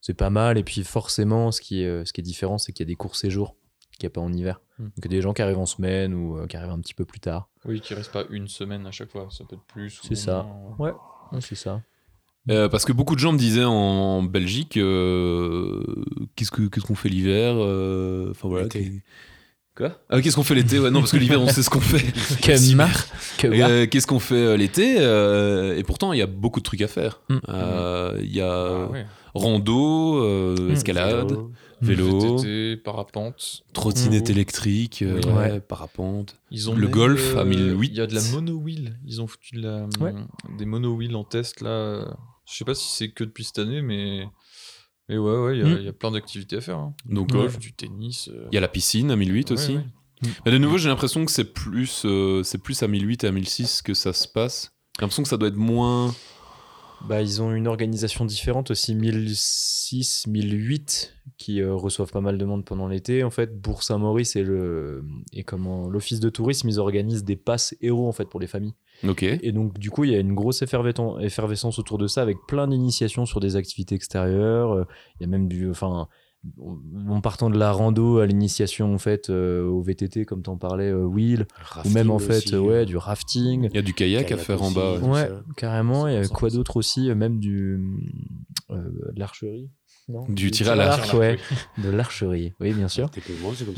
Speaker 2: c'est, pas mal. Et puis forcément, ce qui est, ce qui est différent, c'est qu'il y a des courts séjours qu'il n'y a pas en hiver.
Speaker 3: Hmm.
Speaker 2: Donc il y a des gens qui arrivent en semaine ou qui arrivent un petit peu plus tard.
Speaker 3: Oui, qui reste pas une semaine à chaque fois, ça peut être plus.
Speaker 2: C'est ça.
Speaker 3: moins.
Speaker 2: Ouais, ouais, c'est ça.
Speaker 1: Euh, parce que beaucoup de gens me disaient en Belgique, euh, qu'est-ce que qu'est-ce qu'on fait l'hiver euh, Enfin voilà. Quoi? Ah, Qu'est-ce qu'on fait l'été? Ouais, non, parce que l'hiver, on sait ce qu'on fait. *laughs* *laughs* Euh, Qu'est-ce qu'on fait l'été Euh, Et pourtant, il y a beaucoup de trucs à faire.
Speaker 2: Mm.
Speaker 1: Euh, Il y a
Speaker 3: Ah ouais.
Speaker 1: rando, euh,
Speaker 2: Mm.
Speaker 1: escalade,
Speaker 4: Vélo.
Speaker 1: vélo,
Speaker 3: VTT, parapente.
Speaker 1: trottinette
Speaker 2: Mm.
Speaker 1: électrique, euh,
Speaker 2: Oui.
Speaker 1: ouais,
Speaker 2: Ouais.
Speaker 1: parapente.
Speaker 3: Ils ont
Speaker 1: Le Golf à
Speaker 3: euh,
Speaker 1: 1008.
Speaker 3: Il y a de la mono-wheel. Ils ont foutu de la,
Speaker 2: Ouais.
Speaker 3: des mono-wheel en test là. Je sais pas si c'est que depuis cette année, mais. Mais ouais, ouais, il y, a-
Speaker 2: Mm.
Speaker 3: y a plein d'activités à faire. hein.
Speaker 1: Donc,
Speaker 3: Du golf,
Speaker 1: ouais.
Speaker 3: du tennis. euh,
Speaker 1: Il y a la piscine à 1008
Speaker 3: ouais,
Speaker 1: aussi.
Speaker 3: ouais.
Speaker 1: Mais de nouveau, j'ai l'impression que c'est plus, euh, c'est plus à 1008 et à 1006 que ça se passe. J'ai l'impression que ça doit être moins.
Speaker 2: Bah, ils ont une organisation différente aussi, 1006, 1008, qui euh, reçoivent pas mal de monde pendant l'été. En fait, Bourg-Saint-Maurice et, le, et comment l'office de tourisme, ils organisent des passes héros en fait pour les familles.
Speaker 1: Ok.
Speaker 2: Et donc, du coup, il y a une grosse effervescence autour de ça avec plein d'initiations sur des activités extérieures. Euh, Il y a même du. Enfin, en partant de la rando à l'initiation en fait euh, au VTT, comme tu en parlais, euh, Wheel, ou même en fait,
Speaker 4: aussi,
Speaker 2: euh, ouais, du rafting.
Speaker 1: Il y a du kayak, à faire en bas. ouais.
Speaker 2: Carrément. Il y a quoi d'autre aussi Même du. euh, de l'archerie non
Speaker 1: Du tir à l'arc.
Speaker 2: ouais. De l'archerie, oui, bien sûr.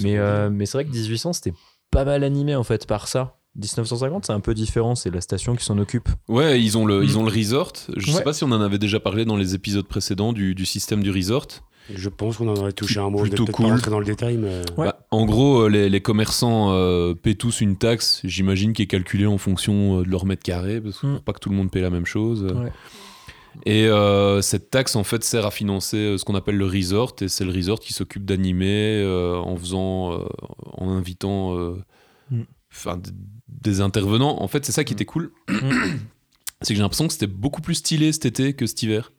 Speaker 2: Mais, euh, mais c'est vrai que 1800, c'était pas mal animé en fait par ça. 1950, c'est un peu différent, c'est la station qui s'en occupe.
Speaker 1: Ouais, ils ont le, ils
Speaker 2: Mm.
Speaker 1: ont le resort. Je sais
Speaker 2: Ouais.
Speaker 1: pas si on en avait déjà parlé dans les épisodes précédents du, du système du resort.
Speaker 4: Je pense qu'on en aurait touché un mot.
Speaker 1: Plutôt cool.
Speaker 4: pas rentrer dans le détail, mais
Speaker 2: Ouais.
Speaker 1: Bah, en gros, euh, les, les commerçants euh, paient tous une taxe, j'imagine, qui est calculée en fonction euh, de leur mètre carré, parce que
Speaker 2: Mm.
Speaker 1: pour pas que tout le monde paie la même chose.
Speaker 2: Ouais.
Speaker 1: Et euh, cette taxe, en fait, sert à financer euh, ce qu'on appelle le resort, et c'est le resort qui s'occupe d'animer euh, en faisant, euh, en invitant,
Speaker 2: Mm.
Speaker 1: des intervenants. En fait, c'est ça qui était cool. c'est que j'ai l'impression que c'était beaucoup plus stylé cet été que cet hiver.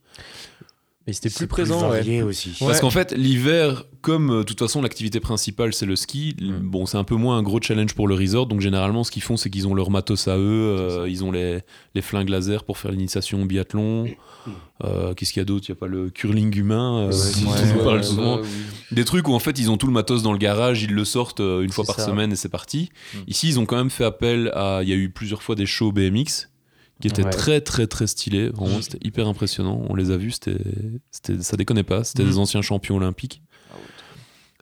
Speaker 2: Mais c'était plus présent, ouais.
Speaker 4: varié aussi.
Speaker 1: Parce qu'en fait, l'hiver, comme euh, de toute façon l'activité principale c'est le ski,
Speaker 2: Mm.
Speaker 1: bon, c'est un peu moins un gros challenge pour le resort. Donc généralement, ce qu'ils font, c'est qu'ils ont leur matos à eux, euh, ils ont les, les flingues laser pour faire l'initiation au biathlon. Euh, Qu'est-ce qu'il y a d'autre? Il n'y a pas le curling humain,
Speaker 4: Ouais,
Speaker 1: dont
Speaker 2: ouais,
Speaker 1: on parle
Speaker 2: ouais,
Speaker 1: souvent.
Speaker 3: oui.
Speaker 1: Des trucs où en fait ils ont tout le matos dans le garage, ils le sortent une fois par
Speaker 2: ça.
Speaker 1: semaine et c'est parti.
Speaker 3: Mm.
Speaker 1: Ici, ils ont quand même fait appel à. Il y a eu plusieurs fois des shows BMX qui
Speaker 2: Ouais.
Speaker 1: très très très stylés. Vraiment,
Speaker 3: Mm.
Speaker 1: c'était hyper impressionnant. On les a vus, c'était, c'était, ça déconnait pas. C'était
Speaker 2: Mm.
Speaker 1: des anciens champions olympiques.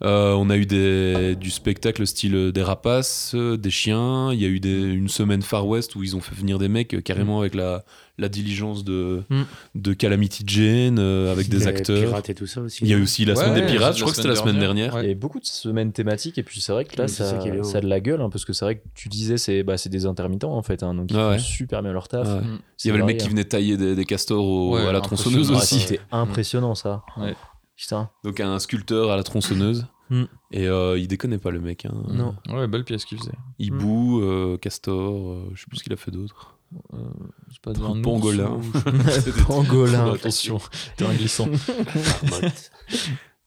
Speaker 1: Euh, on a eu des, du spectacle style des rapaces, euh, des chiens. Il y a eu des, une semaine Far West où ils ont fait venir des mecs euh, carrément avec la, la diligence de,
Speaker 2: Mm.
Speaker 1: de Calamity Jane, euh, avec des acteurs.
Speaker 4: pirates et tout ça aussi.
Speaker 1: Il y a eu aussi la
Speaker 3: Ouais,
Speaker 1: semaine des pirates, je crois que c'était la
Speaker 3: semaine
Speaker 1: dernière.
Speaker 3: dernière.
Speaker 2: Il y avait beaucoup de semaines thématiques et puis c'est vrai que là
Speaker 4: Oui,
Speaker 2: ça, a de la gueule hein, parce que c'est vrai que tu disais c'est bah, c'est des intermittents en fait hein, donc ils
Speaker 1: Ouais,
Speaker 2: font super bien leur taf.
Speaker 1: Ouais.
Speaker 3: Mm.
Speaker 1: Il y avait le mec qui venait tailler des, des castors au-
Speaker 3: Ouais,
Speaker 1: à la tronçonneuse aussi.
Speaker 2: C'était impressionnant ça. Putain.
Speaker 1: Donc un sculpteur à la tronçonneuse.
Speaker 2: Mm.
Speaker 1: Et euh, il déconnait pas le mec. hein.
Speaker 2: Non.
Speaker 3: Ouais, belle pièce qu'il faisait.
Speaker 1: Hibou, euh, castor, euh, je sais plus ce qu'il a fait d'autre.
Speaker 3: Euh, c'est pas un
Speaker 1: Pangolin. *laughs* *laughs*
Speaker 2: Pangolin.
Speaker 3: Attention, terrain glissant.
Speaker 4: Marmotte.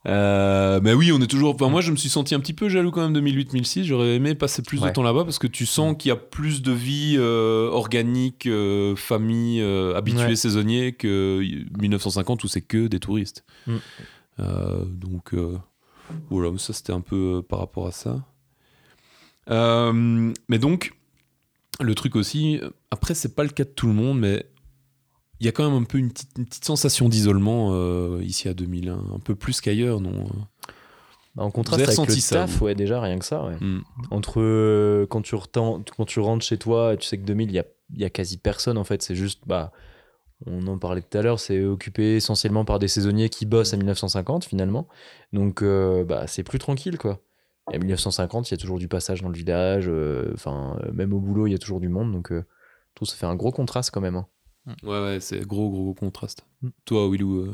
Speaker 1: Euh, mais oui, on est toujours. Enfin, moi, je me suis senti un petit peu jaloux quand même de 1008-1006. J'aurais aimé passer plus de temps là-bas parce que tu sens qu'il y a plus de vie euh, organique, euh, famille, euh, habitués
Speaker 2: Ouais.
Speaker 1: saisonniers que 1950 où c'est que des touristes.
Speaker 2: Mm.
Speaker 1: Euh, donc euh, voilà, ça c'était un peu euh, par rapport à ça. Mais donc, le truc aussi, après, c'est pas le cas de tout le monde, mais il y a quand même un peu une petite, une petite sensation d'isolement euh, ici à 2001, un peu plus qu'ailleurs, non
Speaker 2: Bah, en contraste avec le
Speaker 1: ça,
Speaker 2: taf,
Speaker 1: vous
Speaker 2: ouais déjà rien que ça. Ouais.
Speaker 1: Hmm.
Speaker 2: Entre euh, quand tu quand tu rentres chez toi, tu sais que 2000 il y a, il y a quasi personne en fait. C'est juste bah on en parlait tout à l'heure, c'est occupé essentiellement par des saisonniers qui bossent à 1950 finalement. Donc euh, bah c'est plus tranquille quoi. Et à 1950, il y a toujours du passage dans le village. euh, Enfin euh, même au boulot, il y a toujours du monde. Donc euh, tout ça fait un gros contraste quand même. hein.
Speaker 1: Ouais, ouais, c'est gros, gros, gros contraste.
Speaker 2: Mm.
Speaker 1: Toi, Willou.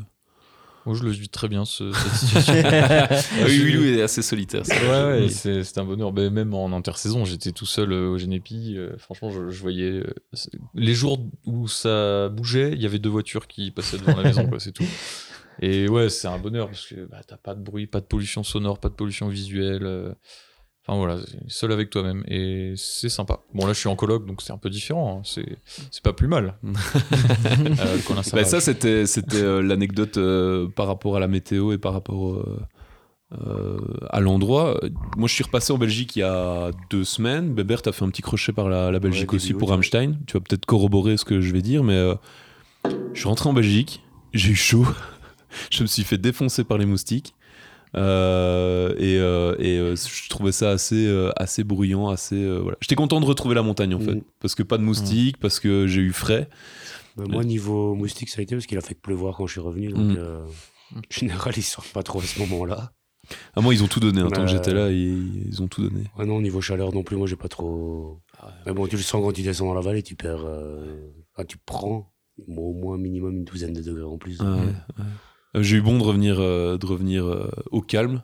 Speaker 1: Euh,
Speaker 3: Moi, je le vis très bien, ce- cette situation. *laughs*
Speaker 1: Ah oui, Willou est assez solitaire. c'est
Speaker 3: Ouais,
Speaker 1: vrai.
Speaker 3: ouais, c'est c'est un bonheur. Ben, même en intersaison, j'étais tout seul euh, au Génépi. euh, franchement, je, je voyais. euh, les jours où ça bougeait, il y avait deux voitures qui passaient devant la maison, quoi, c'est tout. Et ouais, c'est un bonheur parce que bah, t'as pas de bruit, pas de pollution sonore, pas de pollution visuelle. Enfin voilà, seul avec toi-même. Et c'est sympa. Bon, là, je suis en coloc, donc c'est un peu différent. hein. C'est c'est pas plus mal. *laughs* Euh, qu'on a
Speaker 1: Bah, ça, c'était c'était euh, l'anecdote euh, par rapport à la météo et par rapport euh, euh, à l'endroit. Moi, je suis repassé en Belgique il y a deux semaines. Bébert, t'as fait un petit crochet par la, la Belgique
Speaker 4: Ouais,
Speaker 1: aussi pour. Rammstein. Tu vas peut-être corroborer ce que je vais dire, mais euh, je suis rentré en Belgique. J'ai eu chaud. *laughs* je me suis fait défoncer par les moustiques. Euh, et euh, et, euh, je trouvais ça assez, euh, assez bruyant, assez. euh, voilà. J'étais content de retrouver la montagne en fait,
Speaker 4: Mm.
Speaker 1: parce que pas de moustiques, parce que j'ai eu frais.
Speaker 4: Bah, moi, niveau moustique, ça a été parce qu'il a fait pleuvoir quand je suis revenu. Donc,
Speaker 1: Mm.
Speaker 4: euh, en général, ils sortent pas trop à ce moment-là.
Speaker 1: Ah, moi, ils ont tout donné. hein, tant que
Speaker 4: Bah,
Speaker 1: j'étais là, ils, ils ont tout donné.
Speaker 4: Ouais, non, niveau chaleur non plus, moi, j'ai pas trop. Mais bon, tu le sens quand tu descends dans la vallée, tu perds. euh, enfin, tu prends au moins minimum une douzaine de degrés en plus.
Speaker 1: Ah ouais, ouais. Euh, J'ai eu bon de revenir, euh, de revenir euh, au calme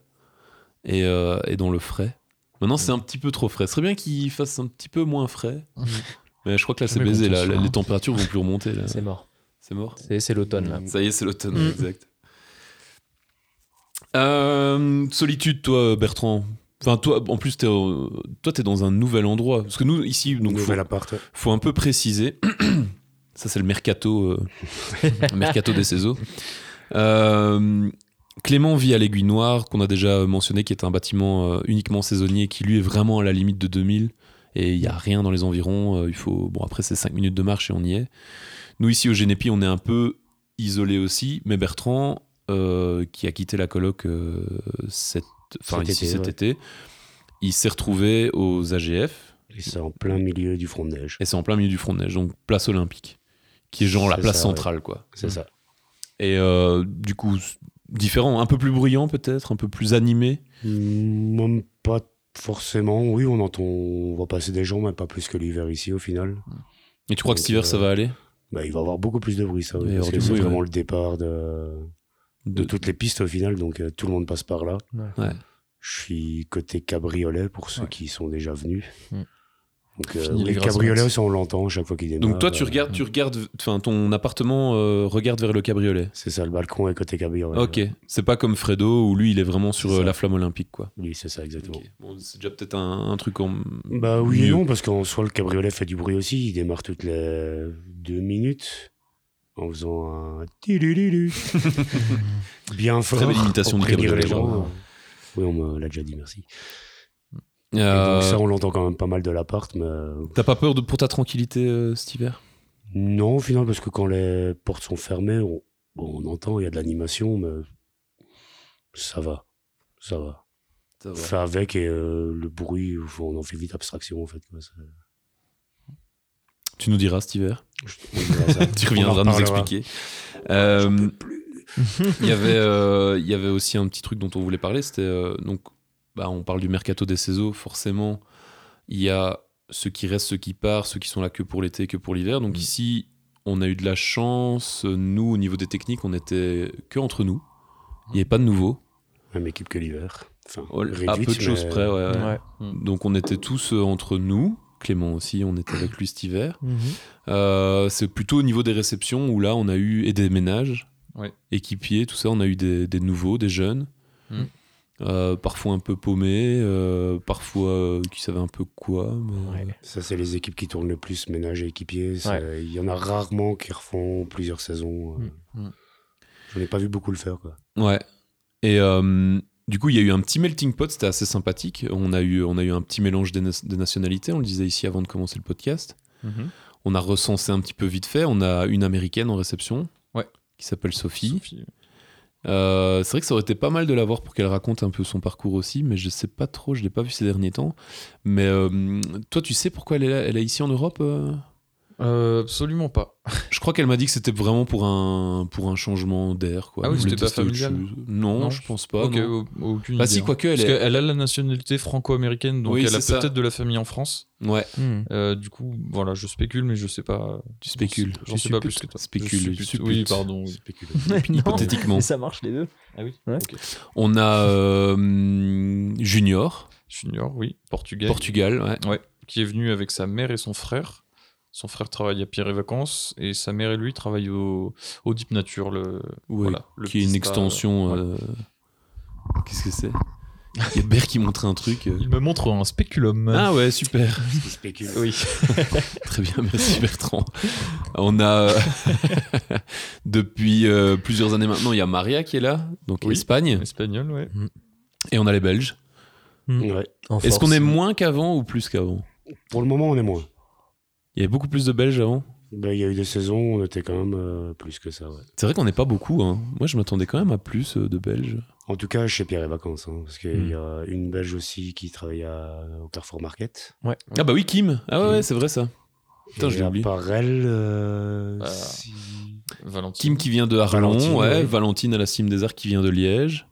Speaker 1: et, euh, et dans le frais. Maintenant, c'est un petit peu trop frais. Ce serait bien qu'il fasse un petit peu moins frais. *laughs* Mais je crois que là, c'est baisé. Là, Là, les températures vont plus remonter.
Speaker 2: C'est mort.
Speaker 1: C'est mort?
Speaker 2: C'est l'automne là.
Speaker 1: Ça y est, c'est l'automne,
Speaker 2: Mm.
Speaker 1: exact. Euh, solitude, toi, Bertrand? Enfin, toi, en plus, t'es, toi, t'es dans un nouvel endroit. Parce que nous, ici, donc, faut,
Speaker 4: Nouvel appart. ouais.
Speaker 1: faut un peu préciser. *clears throat* Ça, c'est le mercato, euh, *laughs* mercato des Césos. Euh, Clément vit à l'Aiguille Noire, qu'on a déjà mentionné, qui est un bâtiment euh, uniquement saisonnier, qui lui est vraiment à la limite de 2000. Et il n'y a rien dans les environs. euh, il faut, bon, après, c'est 5 minutes de marche et on y est. Nous, ici au Génépi, on est un peu isolé aussi. Mais Bertrand, euh, qui a quitté la coloc euh, cet, enfin,
Speaker 4: Cet
Speaker 1: ici
Speaker 4: été,
Speaker 1: cet
Speaker 4: ouais.
Speaker 1: été, il s'est retrouvé aux AGF.
Speaker 4: Et c'est en plein milieu du front de neige.
Speaker 1: Et c'est en plein milieu du front de neige, donc place olympique, qui est genre la place
Speaker 4: ça, ouais.
Speaker 1: centrale, quoi.
Speaker 4: C'est ça.
Speaker 1: Et euh, du coup, différent, un peu plus bruyant peut-être, un peu plus animé.
Speaker 4: Mm, Même pas forcément. Oui, on entend. On va passer des gens, mais pas plus que l'hiver ici au final.
Speaker 1: Et tu crois que cet hiver, ça
Speaker 4: euh,
Speaker 1: va aller?
Speaker 4: Bah, il va y avoir beaucoup plus de bruit, ça. Oui,
Speaker 1: y
Speaker 4: parce
Speaker 1: avoir
Speaker 4: que c'est vraiment
Speaker 1: ouais.
Speaker 4: le départ de, de
Speaker 1: De-
Speaker 4: toutes les pistes au final. Donc euh, tout le monde passe par là.
Speaker 1: Ouais.
Speaker 4: Je suis côté cabriolet pour ceux
Speaker 3: Ouais.
Speaker 4: qui sont déjà venus. Donc, euh,
Speaker 3: les
Speaker 4: cabriolets, on l'entend chaque fois qu'il démarre.
Speaker 1: Donc toi, tu
Speaker 4: euh,
Speaker 1: regardes, tu regardes, enfin ton appartement euh, regarde vers le cabriolet.
Speaker 4: C'est ça, le balcon est côté cabriolet.
Speaker 1: Ok, c'est pas comme Fredo où lui, il est vraiment sur la flamme olympique, quoi.
Speaker 4: Oui, c'est ça, exactement.
Speaker 1: Bon, c'est déjà peut-être un, un truc en.
Speaker 4: Bah oui et
Speaker 1: mieux.
Speaker 4: non, parce qu'en soi, le cabriolet fait du bruit aussi. Il démarre toutes les deux minutes en faisant un *laughs* bien fort.
Speaker 1: Très belle imitation du cabriolet.
Speaker 4: Oui, on me l'a déjà dit, merci. Et
Speaker 1: Euh,
Speaker 4: donc ça, on l'entend quand même pas mal de l'appart, mais
Speaker 1: T'as pas peur de, pour ta tranquillité euh, cet hiver?
Speaker 4: Non, au final, parce que quand les portes sont fermées, on, bon, on entend, il y a de l'animation, mais ça va. Ça va.
Speaker 1: Ça va.
Speaker 4: Fait avec et euh, le bruit, on en fait vite abstraction en fait. quoi.
Speaker 1: Tu nous diras cet hiver. *laughs* tu reviendras nous expliquer. Euh,
Speaker 4: plus. *laughs*
Speaker 1: Il y avait, euh, il y avait aussi un petit truc dont on voulait parler. C'était euh, donc, bah, on parle du mercato des Césos. Forcément, il y a ceux qui restent, ceux qui partent, ceux qui sont là que pour l'été, que pour l'hiver. Donc
Speaker 3: Mm.
Speaker 1: ici, on a eu de la chance. Nous, au niveau des techniques, on était que entre nous. Il n'y avait pas de nouveaux.
Speaker 4: Même équipe que l'hiver. Enfin,
Speaker 1: Oh, à peu de choses près, ouais, ouais.
Speaker 2: Ouais.
Speaker 1: Donc on était tous euh, entre nous. Clément aussi, on était avec lui cet hiver.
Speaker 2: Mhm.
Speaker 1: Euh, c'est plutôt au niveau des réceptions où là on a eu et des ménages,
Speaker 3: Ouais.
Speaker 1: équipiers, tout ça. On a eu des, des nouveaux, des jeunes,
Speaker 3: Mm.
Speaker 1: Euh, parfois un peu paumés, euh, parfois euh, qui savaient un peu quoi. mais-
Speaker 2: Ouais.
Speaker 4: Ça, c'est les équipes qui tournent le plus, ménage et équipier.
Speaker 2: Ouais.
Speaker 4: Il y en a rarement qui refont plusieurs saisons. euh.
Speaker 3: Mm. Mm.
Speaker 4: Je n'ai pas vu beaucoup le faire. Quoi.
Speaker 1: Ouais. Et euh, du coup, il y a eu un petit melting pot, c'était assez sympathique. On a eu, on a eu un petit mélange des, na- des nationalités, on le disait ici avant de commencer le podcast.
Speaker 3: Mhm.
Speaker 1: On a recensé un petit peu vite fait. On a une américaine en réception,
Speaker 3: Ouais.
Speaker 1: qui s'appelle Sophie.
Speaker 3: Sophie.
Speaker 1: Euh, c'est vrai que ça aurait été pas mal de la voir pour qu'elle raconte un peu son parcours aussi, mais je sais pas trop, je l'ai pas vu ces derniers temps. Mais euh, toi, tu sais pourquoi elle est, là, elle est ici en Europe euh
Speaker 3: absolument pas. *laughs*
Speaker 1: Je crois qu'elle m'a dit que c'était vraiment pour un, pour un changement d'air. Quoi.
Speaker 3: Ah oui, c'était pas familial
Speaker 1: non,
Speaker 3: Non,
Speaker 1: je pense pas.
Speaker 3: ok,
Speaker 1: non.
Speaker 3: au- aucune
Speaker 1: Bah
Speaker 3: idée,
Speaker 1: si,
Speaker 3: hein.
Speaker 1: quoique, elle
Speaker 3: Parce
Speaker 1: est-
Speaker 3: qu'elle a la nationalité franco-américaine, donc
Speaker 1: Oui,
Speaker 3: elle a peut-être de la famille en France.
Speaker 1: Ouais,
Speaker 2: Mhm.
Speaker 3: Euh, du coup, voilà, je spécule, mais je sais pas.
Speaker 1: tu spécules.
Speaker 3: J'en sais pas plus que toi.
Speaker 1: Spécule.
Speaker 3: Oui, pardon. oui. *laughs*
Speaker 2: Non,
Speaker 1: Hypothétiquement.
Speaker 2: ça marche les deux.
Speaker 3: Ah oui.
Speaker 2: Ouais.
Speaker 1: On a euh, Junior,
Speaker 3: Junior, oui, portugais.
Speaker 1: Portugal, ouais.
Speaker 3: Ouais, qui est venu avec sa mère et son frère. Son frère travaille à Pierre et Vacances et sa mère et lui travaillent au, au Deep Nature, le,
Speaker 1: Ouais,
Speaker 3: voilà, le
Speaker 1: qui est une extension.
Speaker 3: ouais.
Speaker 1: euh, Qu'est-ce que c'est? Il y a Bert qui montrait un truc. euh.
Speaker 3: Il me montre un spéculum.
Speaker 1: Ah ouais, super. *laughs*
Speaker 3: Oui. *laughs*
Speaker 1: Très bien, merci Bertrand. On a *laughs* depuis euh, plusieurs années maintenant, il y a Maria qui est là, donc
Speaker 3: Oui.
Speaker 1: Espagne,
Speaker 3: Espagnol, ouais.
Speaker 1: et on a les Belges.
Speaker 4: Ouais.
Speaker 2: En
Speaker 1: Est-ce qu'on est moins qu'avant ou plus qu'avant?
Speaker 4: Pour le moment, on est moins.
Speaker 1: Il y avait beaucoup plus de Belges avant.
Speaker 4: Ben, Il y a eu des saisons où on était quand même euh, plus que ça. Ouais.
Speaker 1: C'est vrai qu'on n'est pas beaucoup. hein. Moi, je m'attendais quand même à plus euh, de Belges.
Speaker 4: En tout cas, chez Pierre et Vacances. hein, parce qu'il
Speaker 1: Hmm.
Speaker 4: y a une Belge aussi qui travaille à- au Carrefour Market.
Speaker 1: Ah bah oui, Kim. Ah ouais,
Speaker 4: Kim.
Speaker 1: ouais, c'est vrai ça. Putain, je l'ai oublié.
Speaker 4: part elle, euh,
Speaker 3: Ah.
Speaker 4: si-
Speaker 3: Valentine.
Speaker 1: Kim qui vient de Arlon,
Speaker 4: Valentine,
Speaker 1: ouais.
Speaker 4: ouais.
Speaker 1: Valentine à la Cime des Arts qui vient de Liège.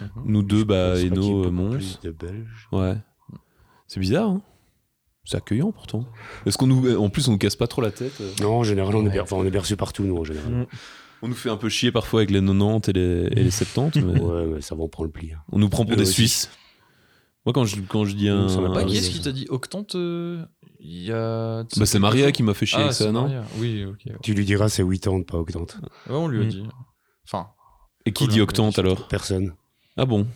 Speaker 3: Mhm.
Speaker 1: Nous deux, bah,
Speaker 4: je
Speaker 1: Eno, Mons.
Speaker 4: plus de Belges.
Speaker 1: Ouais. C'est bizarre, hein C'est accueillant pourtant. Est-ce qu'on nous, en plus, on nous casse pas trop la tête euh
Speaker 4: Non, en général, on, est
Speaker 2: Ouais.
Speaker 4: enfin, on est bien reçus partout, nous, en général.
Speaker 2: Mm.
Speaker 1: On nous fait un peu chier parfois avec les 90 et les, et les 70, mais
Speaker 4: Ouais, mais ça va, on prend le pli. hein.
Speaker 1: on nous prend pour des
Speaker 4: aussi.
Speaker 1: Suisses. Moi, quand je, quand je dis un.
Speaker 4: Ça m'a pas
Speaker 3: qui est-ce qui t'a dit Octante euh, Il y a.
Speaker 1: Bah, c'est Maria qui m'a fait chier
Speaker 3: Ah,
Speaker 1: avec ça, non.
Speaker 3: Oui, ok. Ouais,
Speaker 4: Tu lui diras, c'est 80, pas octante.
Speaker 3: on lui a
Speaker 2: Mm.
Speaker 3: dit. Enfin,
Speaker 1: Et qui dit
Speaker 3: oui,
Speaker 1: octante alors
Speaker 4: Personne.
Speaker 1: Ah bon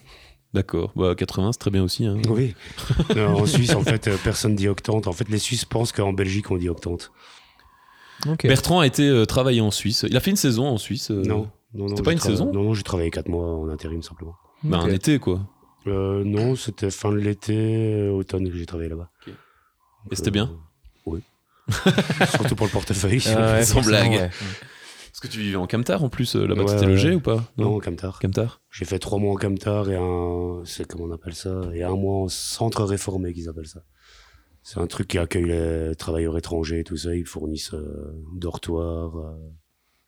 Speaker 1: D'accord. Bah, 80, c'est très bien aussi. Hein.
Speaker 4: Oui. *laughs* Non, en Suisse, en fait, euh, personne dit octante. En fait, les Suisses pensent qu'en Belgique, on dit octante.
Speaker 2: Ok.
Speaker 1: Bertrand a été euh, travailler en Suisse. Il a fait une saison en Suisse. euh,
Speaker 4: Non. Non, non,
Speaker 1: C'était pas une saison
Speaker 4: Non, non, j'ai travaillé 4 mois en intérim simplement.
Speaker 1: Bah,
Speaker 2: Ok.
Speaker 1: un été, quoi.
Speaker 4: Euh, non, c'était fin de l'été, automne que j'ai travaillé là-bas.
Speaker 1: Ok.
Speaker 4: Donc,
Speaker 1: Et c'était bien
Speaker 4: Oui. *laughs* Surtout pour le portefeuille.
Speaker 2: Ah ouais,
Speaker 1: Sans blague.
Speaker 2: ouais.
Speaker 1: Parce que tu vivais en Camtar en plus, euh, là-bas,
Speaker 4: Ouais,
Speaker 1: t'étais
Speaker 4: ouais.
Speaker 1: logé ou pas?
Speaker 4: Non, Camtar.
Speaker 1: Camtar
Speaker 4: J'ai fait 3 mois en Camtar et un. C'est comment on appelle ça? Et un mois en centre réformé qu'ils appellent ça. C'est un truc qui accueille les travailleurs étrangers et tout ça. Ils fournissent euh, dortoir, euh,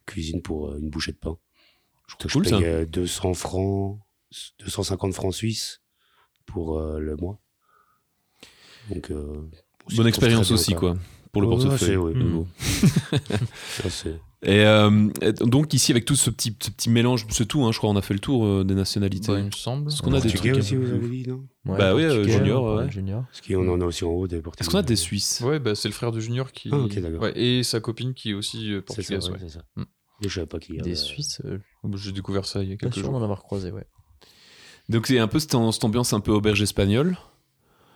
Speaker 4: cuisine pour euh, une bouchée de pain. Je,
Speaker 1: Cool,
Speaker 4: je
Speaker 1: ça.
Speaker 4: payais 200 francs, 250 francs suisses pour euh, le mois. Donc, euh,
Speaker 1: Bonne expérience aussi, quoi. Pour le
Speaker 4: Ouais,
Speaker 1: portefeuille. de nouveau. *laughs*
Speaker 4: Ça, c'est-
Speaker 1: Et euh, et donc ici avec tout ce petit, ce petit mélange, c'est tout, hein, je crois on a fait le tour euh, des nationalités.
Speaker 3: bah, il me semble.
Speaker 1: Est-ce qu'on a des trucs
Speaker 4: aussi, vous avez dit, non
Speaker 2: Ouais,
Speaker 1: Bah oui, euh, junior,
Speaker 2: ouais,
Speaker 1: ouais.
Speaker 2: junior.
Speaker 4: Parce qu'on en a aussi en haut des Portugais.
Speaker 1: Est-ce qu'on a des Suisses?
Speaker 3: Ouais, bah, c'est le frère de Junior qui.
Speaker 4: Ah, ok, d'accord.
Speaker 3: Ouais, et sa copine qui est aussi euh,
Speaker 4: C'est ça,
Speaker 3: portugaise.
Speaker 4: ouais,
Speaker 3: ouais.
Speaker 4: c'est ça.
Speaker 3: Mm.
Speaker 4: Je savais pas qui.
Speaker 2: Des Suisses, euh,
Speaker 3: J'ai découvert ça il y a
Speaker 2: pas
Speaker 3: quelques
Speaker 2: sûr
Speaker 3: jours.
Speaker 2: d'en avoir croisé, ouais.
Speaker 1: Donc c'est un peu cette, cette ambiance un peu auberge espagnole.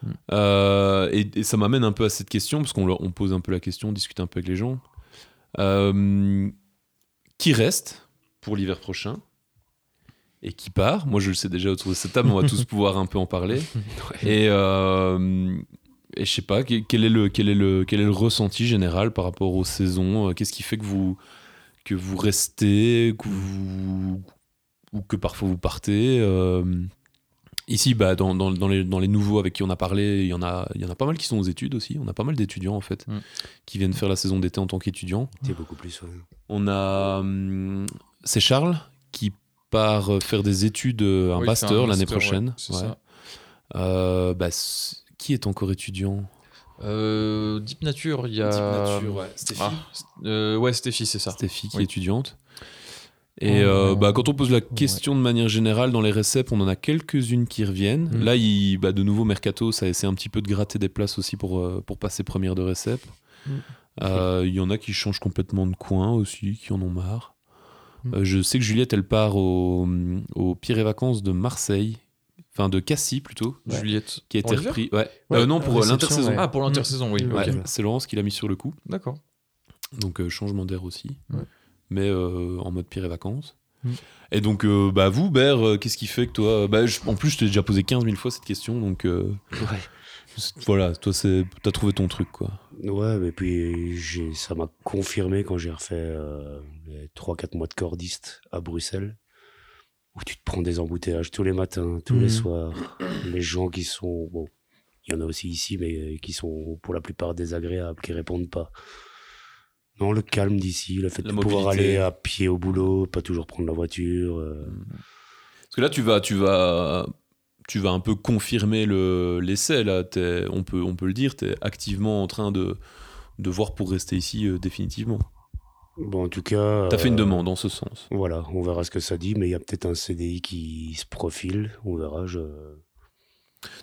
Speaker 2: Mm.
Speaker 1: Euh, et, et ça m'amène un peu à cette question, parce qu'on on pose un peu la question, on discute un peu avec les gens. Euh, qui reste pour l'hiver prochain et qui part. Moi je le sais déjà autour de cette table, on va tous *laughs* pouvoir un peu en parler. Et, euh, et je sais pas, quel est, le, quel, est le, quel est le ressenti général par rapport aux saisons? Qu'est-ce qui fait que vous, que vous restez que vous, ou que parfois vous partez Euh, Ici, bah, dans, dans, dans les, dans les nouveaux avec qui on a parlé, il y, en a, il y en a pas mal qui sont aux études aussi. On a pas mal d'étudiants en fait
Speaker 3: Mm.
Speaker 1: qui viennent faire la saison d'été en tant qu'étudiants.
Speaker 4: C'est beaucoup plus. ouais.
Speaker 1: On a. hum, c'est Charles qui part faire des études euh, un
Speaker 3: Oui,
Speaker 1: master
Speaker 3: c'est un
Speaker 1: l'année
Speaker 3: master, ouais,
Speaker 1: prochaine.
Speaker 3: c'est
Speaker 1: Ouais.
Speaker 3: ça.
Speaker 1: Euh, bah, qui est encore étudiant?
Speaker 3: Euh, Deep Nature, il y a.
Speaker 1: Stéphie.
Speaker 3: Ah, euh, ouais, Stéphie, c'est ça.
Speaker 1: Stéphie qui
Speaker 3: Oui.
Speaker 1: est étudiante. Et
Speaker 2: Oh,
Speaker 1: euh, bah, quand on pose la question de manière générale dans les réceps, on en a quelques-unes qui reviennent.
Speaker 2: Mm.
Speaker 1: Là, il, bah, de nouveau, Mercato, ça essaie un petit peu de gratter des places aussi pour, euh, pour passer première de récep.
Speaker 2: Mm.
Speaker 1: Euh, Il y en a qui changent complètement de coin aussi, qui en ont marre.
Speaker 2: Mm.
Speaker 1: Euh, je sais que Juliette, elle part au, au Pire et Vacances de Marseille, enfin de Cassis plutôt,
Speaker 2: Ouais.
Speaker 3: Juliette.
Speaker 1: qui a été repris. Ouais.
Speaker 2: Ouais,
Speaker 1: Euh, non, pour l'intersaison.
Speaker 2: ouais.
Speaker 3: Ah, pour l'intersaison, oui.
Speaker 1: C'est Laurence qui l'a mis sur le coup.
Speaker 3: D'accord.
Speaker 1: Donc euh, changement d'air aussi.
Speaker 2: Ouais.
Speaker 1: Mais euh, en mode pire et vacances.
Speaker 2: Mm.
Speaker 1: Et donc, euh, bah vous, Ber, euh, qu'est-ce qui fait que toi. Bah, je- en plus, je t'ai déjà posé 15 000 fois cette question. Donc euh, c'est- voilà, toi, c'est- t'as trouvé ton truc, quoi.
Speaker 4: Ouais, mais puis j'ai- ça m'a confirmé quand j'ai refait euh, les 3-4 mois de cordiste à Bruxelles, où tu te prends des embouteillages tous les matins, tous les
Speaker 2: Mhm.
Speaker 4: soirs. Les gens qui sont. Bon, il y en a aussi ici, mais qui sont pour la plupart désagréables, qui répondent pas. Non, le calme d'ici, le fait
Speaker 1: La
Speaker 4: de pouvoir aller à pied au boulot, pas toujours prendre la voiture. euh,
Speaker 1: Parce que là, tu vas, tu vas, tu vas un peu confirmer le l'essai. Là, on peut, on peut le dire. Tu es activement en train de, de voir pour rester ici euh, définitivement.
Speaker 4: Bon, en tout cas.
Speaker 1: T'as fait une
Speaker 4: euh,
Speaker 1: demande en ce sens.
Speaker 4: Voilà, on verra ce que ça dit, mais il y a peut-être un CDI qui se profile, on verra. Je...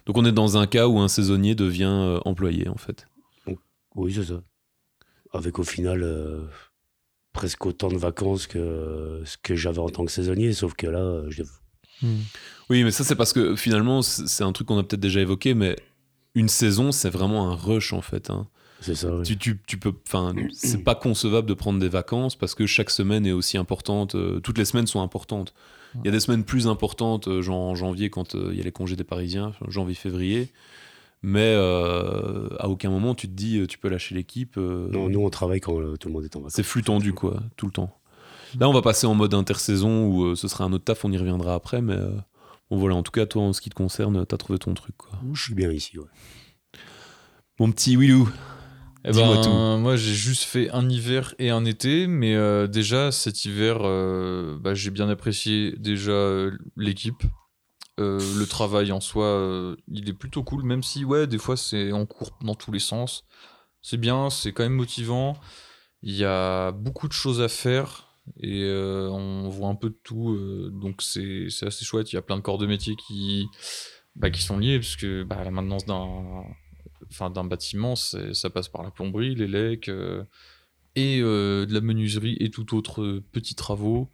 Speaker 1: Donc, on est dans un cas où un saisonnier devient employé, en fait.
Speaker 4: Oui, c'est ça. Avec au final presque autant de vacances que ce que j'avais en tant que saisonnier, sauf que là, je...
Speaker 1: Hmm. Oui, mais ça c'est parce que finalement, c'est un truc qu'on a peut-être déjà évoqué, mais une saison, c'est vraiment un rush en fait. Hein.
Speaker 4: C'est ça.
Speaker 1: Tu, tu, tu, peux, enfin, c'est pas concevable de prendre des vacances parce que chaque semaine est aussi importante. Euh, toutes les semaines sont importantes. Il y a des semaines plus importantes, euh, genre en janvier quand euh, il y a les congés des Parisiens, janvier-février. Mais à aucun moment tu te dis tu peux lâcher l'équipe.
Speaker 4: non, nous on travaille quand tout le monde est en vacances.
Speaker 1: C'est flux tendu quoi, tout le temps. Là on va passer en mode intersaison où ce sera un autre taf, on y reviendra après, mais bon voilà. En tout cas toi en ce qui te concerne, t'as trouvé ton truc quoi.
Speaker 4: Je suis bien ici ouais.
Speaker 1: Mon petit Willou,
Speaker 3: eh ben, moi, j'ai juste fait un hiver et un été, mais euh, déjà cet hiver, euh, bah, j'ai bien apprécié déjà euh, le travail en soi, il est plutôt cool, même si, ouais, des fois c'est en cours dans tous les sens. C'est bien, c'est quand même motivant. Il y a beaucoup de choses à faire et on voit un peu de tout, donc c'est assez chouette. Il y a plein de corps de métier qui, bah, qui sont liés, parce que bah, la maintenance d'un bâtiment, ça passe par la plomberie, les lecs euh, et euh, de la menuiserie et tout autre petits travaux.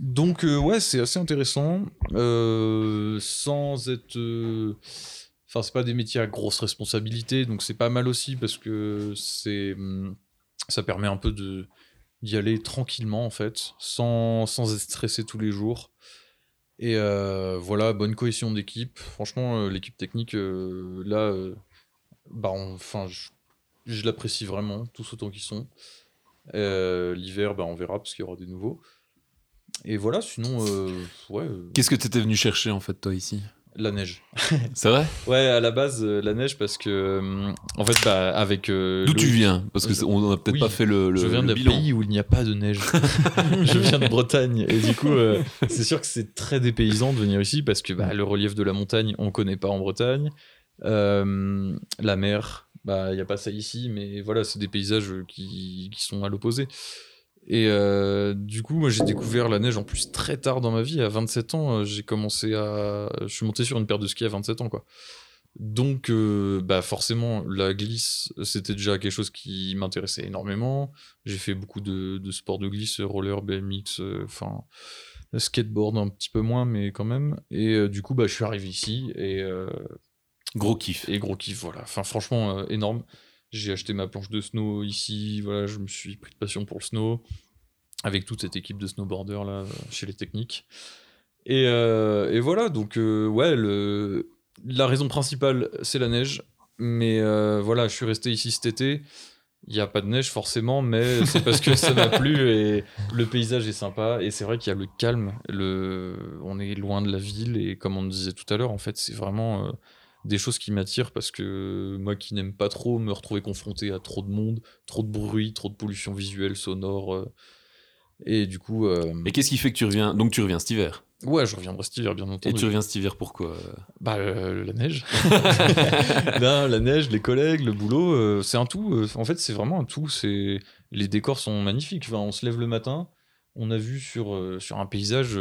Speaker 3: Donc euh, ouais, c'est assez intéressant, sans être, enfin c'est pas des métiers à grosse responsabilité, donc c'est pas mal aussi parce que c'est, hum, ça permet un peu de d'y aller tranquillement en fait, sans, sans être stressé tous les jours. Et voilà, bonne cohésion d'équipe. Franchement, l'équipe technique, là, bah, enfin, je, l'apprécie vraiment, tous autant qu'ils sont. Euh, l'hiver, bah, on verra parce qu'il y aura des nouveaux. Et voilà, sinon, euh, ouais. Euh,
Speaker 1: Qu'est-ce que tu étais venu chercher en fait, toi, ici?
Speaker 3: La neige. *laughs*
Speaker 1: C'est vrai?
Speaker 3: Ouais, à la base, la neige parce que, en fait, bah, avec.
Speaker 1: D'où tu viens? Parce qu'on n'a peut-être pas fait le, le
Speaker 3: Je viens d'un pays où il n'y a pas de neige. *laughs* *laughs* je viens de Bretagne. Et du coup, c'est sûr que c'est très dépaysant de venir ici parce que bah, le relief de la montagne, on connaît pas en Bretagne. Euh, la mer, bah il y a pas ça ici, mais voilà, c'est des paysages qui, qui sont à l'opposé. Et euh, du coup, moi j'ai découvert la neige en plus très tard dans ma vie. À 27 ans, euh, j'ai commencé à. Je suis monté sur une paire de skis à 27 ans, quoi. Donc, bah forcément, la glisse, c'était déjà quelque chose qui m'intéressait énormément. J'ai fait beaucoup de, de sports de glisse, roller, BMX, enfin, skateboard un petit peu moins, mais quand même. Et du coup, bah, je suis arrivé ici et
Speaker 1: Gros kiff.
Speaker 3: Et gros kiff, voilà. Enfin, franchement, euh, énorme. J'ai acheté ma planche de snow ici. Voilà, je me suis pris de passion pour le snow. Avec toute cette équipe de snowboarders là, chez les techniques. Et, euh, voilà, donc, euh, ouais, la raison principale, c'est la neige. Mais voilà, je suis resté ici cet été. Il n'y a pas de neige forcément, mais c'est parce que ça m'a plu et le paysage est sympa. Et c'est vrai qu'il y a le calme. Le... On est loin de la ville et comme on disait tout à l'heure, en fait, c'est vraiment des choses qui m'attirent parce que moi qui n'aime pas trop me retrouver confronté à trop de monde, trop de bruit, trop de pollution visuelle, sonore. Euh, et du coup. Euh,
Speaker 1: et qu'est-ce qui fait que tu reviens Donc tu reviens cet hiver?
Speaker 3: Ouais, je reviendrai cet hiver, bien entendu.
Speaker 1: Et tu reviens cet hiver pourquoi
Speaker 3: Bah, euh, la neige. *laughs* *laughs* la neige, les collègues, le boulot, c'est un tout. En fait, c'est vraiment un tout. C'est Les décors sont magnifiques. Enfin, on se lève le matin, on a vu sur, sur un paysage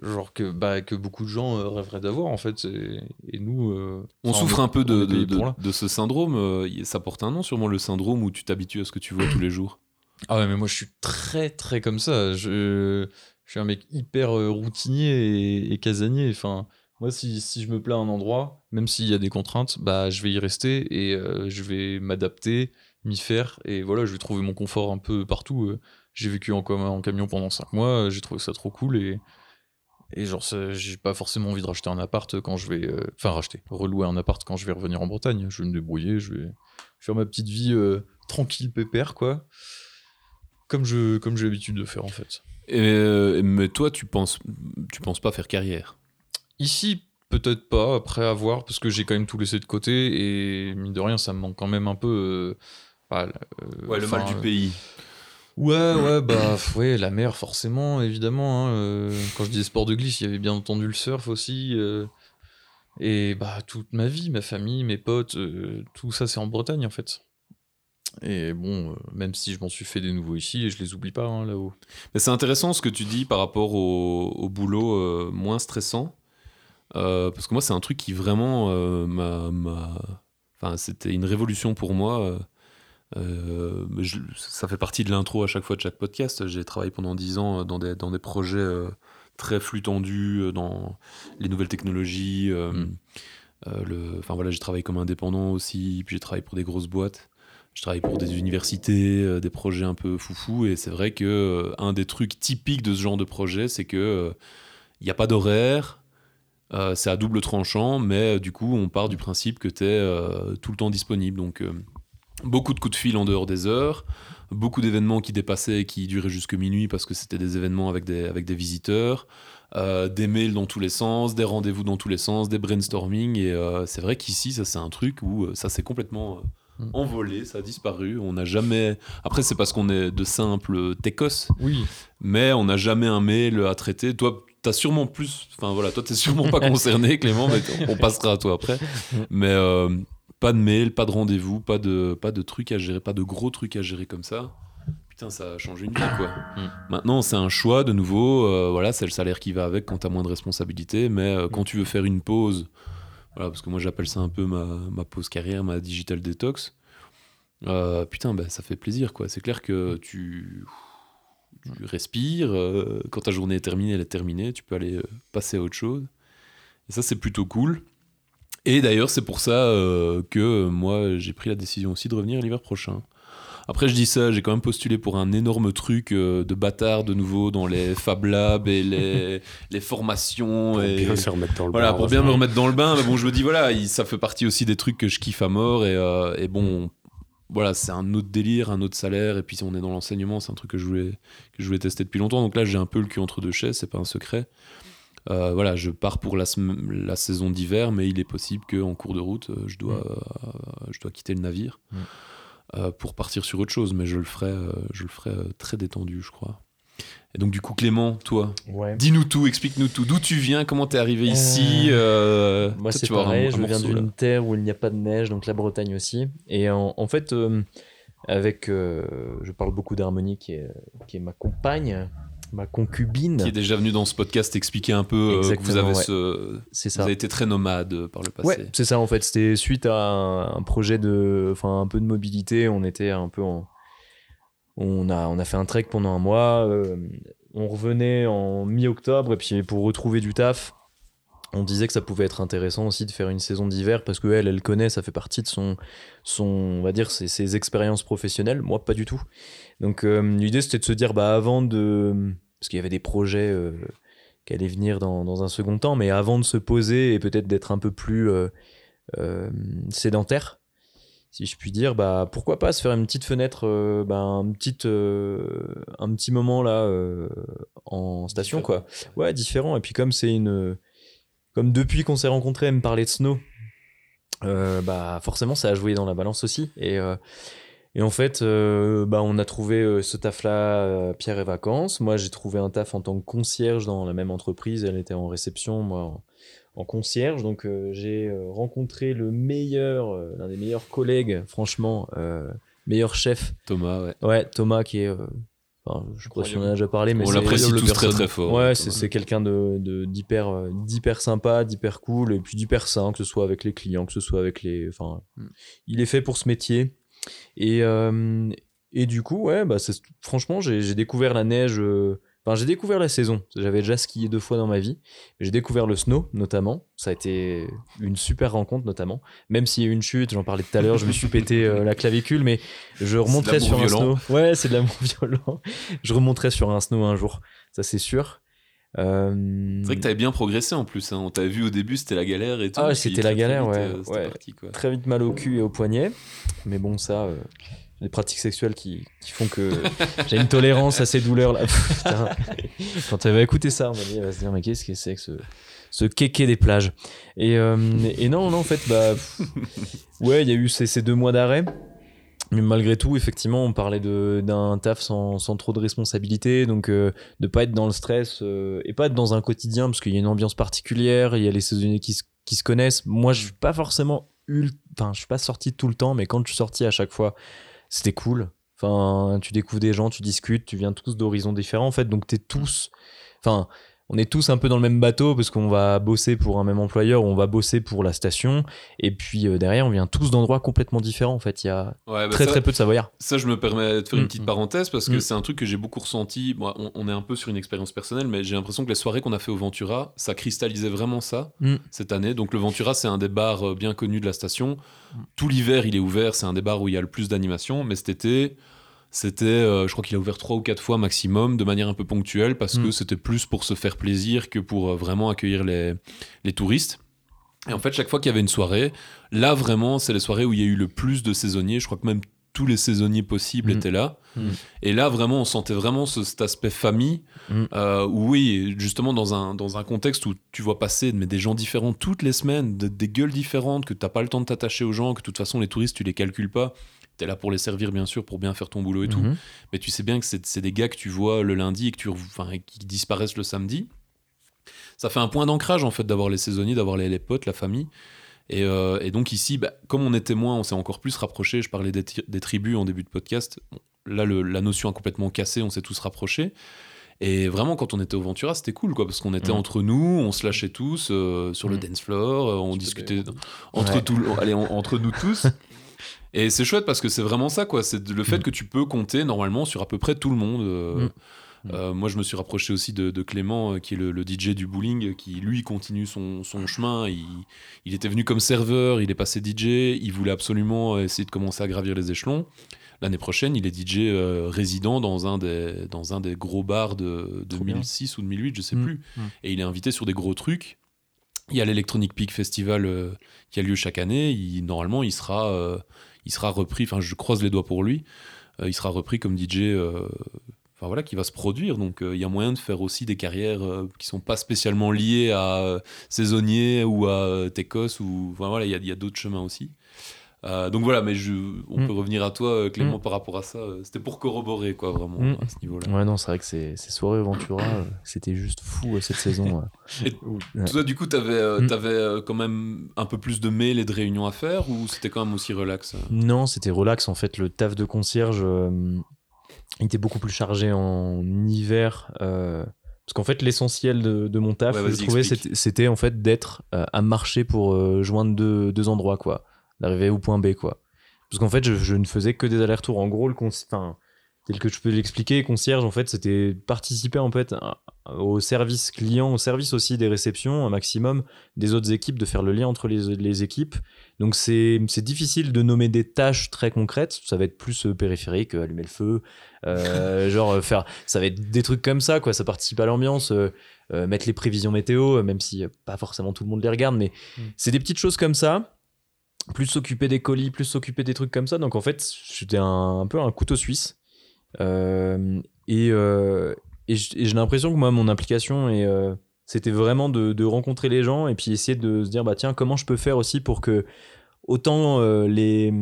Speaker 3: genre que bah que beaucoup de gens euh, rêveraient d'avoir en fait et, nous euh,
Speaker 1: on souffre un peu de, de, de, ce syndrome euh, ça porte un nom sûrement le syndrome où tu t'habitues à ce que tu vois tous les jours.
Speaker 3: Ah ouais mais moi je suis très très comme ça. Je, je suis un mec hyper routinier et, casanier. Enfin moi si, si, je me plais à un endroit même s'il y a des contraintes bah je vais y rester et je vais m'adapter m'y faire et voilà je vais trouver mon confort un peu partout j'ai vécu en, en camion pendant 5 mois j'ai trouvé ça trop cool et et genre, j'ai pas forcément envie de racheter un appart quand je vais. Euh, enfin, racheter, relouer un appart quand je vais revenir en Bretagne. Je vais me débrouiller, je vais faire ma petite vie euh, tranquille, pépère, quoi. Comme je comme j'ai l'habitude de faire, en fait.
Speaker 1: Et, euh, mais toi, tu penses, tu penses pas faire carrière?
Speaker 3: Ici, peut-être pas, après avoir, parce que j'ai quand même tout laissé de côté, et mine de rien, ça me manque quand même un peu.
Speaker 1: ouais, le mal du pays.
Speaker 3: Ouais, ouais, bah, ouais, la mer, forcément, évidemment. Hein, euh, quand je disais sport de glisse, il y avait bien entendu le surf aussi. Euh, et bah, toute ma vie, ma famille, mes potes, euh, tout ça, c'est en Bretagne, en fait. Et bon, même si je m'en suis fait des nouveaux ici, je les oublie pas hein, là-haut.
Speaker 1: Mais c'est intéressant ce que tu dis par rapport au, boulot moins stressant. parce que moi, c'est un truc qui vraiment m'a. Enfin, c'était une révolution pour moi ça fait partie de l'intro à chaque fois de chaque podcast. J'ai travaillé pendant 10 ans dans des, dans des projets très flux tendus dans les nouvelles technologies. Mm. le, enfin voilà, j'ai travaillé comme indépendant aussi, puis j'ai travaillé pour des grosses boîtes. Je travaille pour des universités, des projets un peu foufou, et c'est vrai que un des trucs typiques de ce genre de projet, c'est que il n'y a pas d'horaire, euh, c'est à double tranchant, mais euh, du coup, on part du principe que tu es euh, tout le temps disponible. Donc, beaucoup de coups de fil en dehors des heures, beaucoup d'événements qui dépassaient et qui duraient jusque minuit parce que c'était des événements avec des, avec des visiteurs, des mails dans tous les sens, des rendez-vous dans tous les sens, des brainstorming. Et c'est vrai qu'ici, ça, c'est un truc où ça s'est complètement mm. envolé, ça a disparu. On n'a jamais. Après, c'est parce qu'on est de simples techos.
Speaker 2: Oui.
Speaker 1: Mais on n'a jamais un mail à traiter. Toi, t'as sûrement plus. Enfin voilà, toi t'es sûrement pas concerné, *laughs* Clément, mais on passera à toi après. *laughs* Mais euh, pas de mail, pas de rendez-vous, pas de, pas de trucs à gérer, pas de gros trucs à gérer comme ça. Putain, ça a changé une vie quoi. Mm. Maintenant, c'est un choix de nouveau. Euh, voilà, c'est le salaire qui va avec quand t'as moins de responsabilités. Mais euh, quand tu veux faire une pause, voilà, parce que moi j'appelle ça un peu ma, ma pause carrière, ma digital detox. putain, ben, ça fait plaisir quoi. C'est clair que tu tu respires. Euh, quand ta journée est terminée, elle est terminée. Tu peux aller euh, passer à autre chose. Et ça, c'est plutôt cool. Et d'ailleurs, c'est pour ça euh, que moi, j'ai pris la décision aussi de revenir l'hiver prochain. Après, je dis ça, j'ai quand même postulé pour un énorme truc de bâtard de nouveau dans les Fab Labs et les, *laughs* les formations.
Speaker 4: Pour
Speaker 1: et,
Speaker 4: bien se remettre dans le
Speaker 1: voilà,
Speaker 4: bain.
Speaker 1: pour bien me remettre dans le bain. Mais bon, je me dis, voilà, ça fait partie aussi des trucs que je kiffe à mort. Et, et bon, voilà, c'est un autre délire, un autre salaire. Et puis si on est dans l'enseignement, c'est un truc que je voulais que je voulais tester depuis longtemps. Donc là, j'ai un peu le cul entre deux chaises, c'est pas un secret. Euh, voilà, je pars pour la, la saison d'hiver, mais il est possible qu'en cours de route, euh, je dois, mm. euh, je dois quitter le navire mm. pour partir sur autre chose. Mais je le ferai, je le ferai très détendu, je crois. Et donc, du coup, Clément, toi, dis-nous tout, explique-nous tout. D'où tu viens, comment t'es arrivé ici?
Speaker 2: Euh, Moi, c'est pareil, je viens d'une terre où il n'y a pas de neige, donc la Bretagne aussi. Et en, fait, euh, avec. Je parle beaucoup d'Harmonie, qui est, qui est ma compagne, ma concubine.
Speaker 1: Qui est déjà venue dans ce podcast expliquer un peu que vous avez ce.
Speaker 2: C'est
Speaker 1: ça. Vous avez été très nomade par le passé.
Speaker 2: Ouais, c'est ça en fait. C'était suite à un, un projet de. Enfin, un peu de mobilité. On était un peu en on a, on a fait un trek pendant un mois. Euh, on revenait en mi-octobre et puis pour retrouver du taf, on disait que ça pouvait être intéressant aussi de faire une saison d'hiver parce que elle, elle connaît, ça fait partie de son, son on va dire, ses, expériences professionnelles. Moi, pas du tout. Donc euh, l'idée c'était de se dire, bah avant de, parce qu'il y avait des projets euh, qui allaient venir dans, dans, un second temps, mais avant de se poser et peut-être d'être un peu plus sédentaire, si je puis dire, bah pourquoi pas se faire une petite fenêtre, euh, bah, un, petit, euh, un petit moment là euh, en station quoi. Ouais, différent. Et puis comme c'est une, comme depuis qu'on s'est rencontrés, elle me parlait de Snow, bah forcément ça a joué dans la balance aussi. Et, et en fait, bah on a trouvé ce taf là, Pierre et Vacances. Moi j'ai trouvé un taf en tant que concierge dans la même entreprise. Elle était en réception, moi en concierge. Donc euh, j'ai euh, rencontré le meilleur, euh, l'un des meilleurs collègues, franchement, meilleur chef.
Speaker 1: Thomas, ouais.
Speaker 2: Ouais, Thomas qui est je crois qu'on en a déjà parlé, mais
Speaker 1: on l'apprécie tous très très fort.
Speaker 2: Ouais, c'est quelqu'un de d'hyper d'hyper sympa, d'hyper cool et puis d'hyper sain, que ce soit avec les clients, que ce soit avec les. Enfin, mm. il est fait pour ce métier. Et et du coup, ouais, bah franchement, j'ai découvert la neige Enfin, j'ai découvert la saison. J'avais déjà skié deux fois dans ma vie. J'ai découvert le snow, notamment. Ça a été une super rencontre, notamment. Même s'il y a eu une chute, j'en parlais tout à l'heure, je me suis pété euh, la clavicule, mais je remonterai sur un snow. Ouais, c'est de l'amour *laughs* violent. Je remonterai sur un snow un jour. Ça, c'est sûr.
Speaker 1: Euh... C'est vrai que t'avais bien progressé en plus. Hein. On t'avait vu au début, c'était la galère et tout.
Speaker 2: Ah, c'était la galère, ouais. Euh, ouais. Très vite mal au cul et au poignet. Mais bon, ça, des pratiques sexuelles qui, qui font que *laughs* j'ai une tolérance à ces douleurs là. *laughs* Quand tu vas écouter ça, on va, dire, va se dire mais qu'est-ce que c'est que ce, ce kéké des plages? Et, euh, et non, non, en fait, bah ouais, il y a eu ces, ces deux mois d'arrêt. Mais malgré tout, effectivement, on parlait d'un taf sans, sans, trop de responsabilité, donc euh, de pas être dans le stress euh, et pas être dans un quotidien parce qu'il y a une ambiance particulière, il y a les saisonniers qui, qui se connaissent. Moi, je suis pas forcément, enfin, je suis pas sorti tout le temps, mais quand je suis sorti à chaque fois, c'était cool. Enfin, tu découvres des gens, tu discutes, tu viens tous d'horizons différents en fait, donc t'es tous. Enfin, on est tous un peu dans le même bateau parce qu'on va bosser pour un même employeur ou on va bosser pour la station. Et puis euh, derrière, on vient tous d'endroits complètement différents. En fait, il y a
Speaker 1: Ouais, bah
Speaker 2: très
Speaker 1: ça-
Speaker 2: très peu de Savoyards.
Speaker 1: Ça, je me permets de faire une
Speaker 2: Mm,
Speaker 1: petite
Speaker 2: mm.
Speaker 1: parenthèse parce que
Speaker 2: Mm.
Speaker 1: c'est un truc que j'ai beaucoup ressenti. On, on est un peu sur une expérience personnelle, mais j'ai l'impression que les soirées qu'on a fait au Ventura, ça cristallisait vraiment ça cette année. Donc, le Ventura, c'est un des bars euh, bien connus de la station. Tout l'hiver, il est ouvert. C'est un des bars où il y a le plus d'animation. Mais cet été, c'était, euh, je crois qu'il a ouvert trois ou quatre fois maximum, de manière un peu ponctuelle, parce que
Speaker 2: Mm.
Speaker 1: c'était plus pour se faire plaisir que pour euh, vraiment accueillir les, les touristes. Et en fait, chaque fois qu'il y avait une soirée, là vraiment, c'est les soirées où il y a eu le plus de saisonniers. Je crois que même tous les saisonniers possibles
Speaker 2: Mm.
Speaker 1: étaient là.
Speaker 2: Mm.
Speaker 1: Et là, vraiment, on sentait vraiment ce- cet aspect famille. Euh, où oui, justement, dans un, dans un contexte où tu vois passer mais des gens différents toutes les semaines, de- des gueules différentes, que tu n'as pas le temps de t'attacher aux gens, que de toute façon, les touristes, tu les calcules pas. Tu es là pour les servir, bien sûr, pour bien faire ton boulot et tout.
Speaker 2: Mhm.
Speaker 1: Mais tu sais bien que c'est des gars que tu vois le lundi et que tu, qui disparaissent le samedi. Ça fait un point d'ancrage en fait d'avoir les saisonniers, d'avoir les, les potes, la famille. Et, euh, et donc ici, bah, comme on est témoin, on s'est encore plus rapprochés. Je parlais des, tri- des tribus en début de podcast. Bon, là, le- la notion a complètement cassé, on s'est tous rapprochés. Et vraiment, quand on était au Ventura, c'était cool, quoi, parce qu'on était
Speaker 2: Mhm.
Speaker 1: entre nous, on se lâchait tous euh, sur le
Speaker 2: Mhm.
Speaker 1: dance floor, euh, on discutait entre,
Speaker 2: Ouais.
Speaker 1: tout, le- allez, en- entre nous tous. *laughs* Et c'est chouette parce que c'est vraiment ça, quoi. C'est le fait
Speaker 2: Mhm.
Speaker 1: que tu peux compter normalement sur à peu près tout le monde. euh,
Speaker 2: Mhm.
Speaker 1: euh, moi, je me suis rapproché aussi de, de Clément, euh, qui est le, le DJ du bowling, qui lui continue son, son chemin. Il, il était venu comme serveur, il est passé DJ, il voulait absolument essayer de commencer à gravir les échelons. L'année prochaine, il est DJ résident dans un, des, dans un des gros bars de
Speaker 2: Trop bien.
Speaker 1: 2006 ou 2008, je sais
Speaker 2: Mm.
Speaker 1: plus.
Speaker 2: Mm.
Speaker 1: Et il est invité sur des gros trucs. Il y a l'Electronic Peak Festival qui a lieu chaque année. Il- normalement, il sera, il sera repris, enfin, je croise les doigts pour lui, euh, il sera repris comme DJ. euh, voilà, qui va se produire. Donc euh, il y a moyen de faire aussi des carrières qui sont pas spécialement liées à saisonnier ou à Tecos ou voilà, il y a d'autres chemins aussi. Euh, donc voilà, mais je, on
Speaker 2: Mm.
Speaker 1: peut revenir à toi, euh, Clément, par rapport à ça. Euh, C'était pour corroborer, quoi, vraiment,
Speaker 2: Mm.
Speaker 1: à ce niveau-là.
Speaker 2: Ouais, non, c'est vrai que ces, ces soirées Ventura, c'était juste fou cette saison. *laughs*
Speaker 1: Et
Speaker 2: ouais.
Speaker 1: Toi, du coup, t'avais
Speaker 2: Mm.
Speaker 1: euh, quand même un peu plus de mails et de réunions à faire ou c'était quand même aussi relax
Speaker 2: Non, c'était relax. En fait, le taf de concierge euh, il était beaucoup plus chargé en hiver. euh, parce qu'en fait, l'essentiel de, de mon taf,
Speaker 1: Ouais,
Speaker 2: je trouvais, c'était c'était, en fait d'être euh, à marcher pour euh, joindre deux, deux endroits, quoi. D'arriver au point B, quoi. Parce qu'en fait, je, je ne faisais que des allers-retours. En gros, le enfin, tel que je peux l'expliquer, concierge, en fait, c'était participer en fait à- au service client, au service aussi des réceptions, un maximum des autres équipes, de faire le lien entre les, les équipes. Donc c'est difficile de nommer des tâches très concrètes. Ça va être plus euh, périphérique, euh, allumer le feu, euh, *laughs* genre faire. Ça va être des trucs comme ça, quoi. Ça participe à l'ambiance, euh, euh, mettre les prévisions météo, même si pas forcément tout le monde les regarde, mais
Speaker 3: Mm.
Speaker 2: c'est des petites choses comme ça. Plus s'occuper des colis, plus s'occuper des trucs comme ça. Donc en fait, j'étais un, un peu un couteau suisse. Euh, et euh, et et j'ai l'impression que moi, mon implication est euh, c'était vraiment de, de rencontrer les gens et puis essayer de se dire bah tiens comment je peux faire aussi pour que autant euh, les,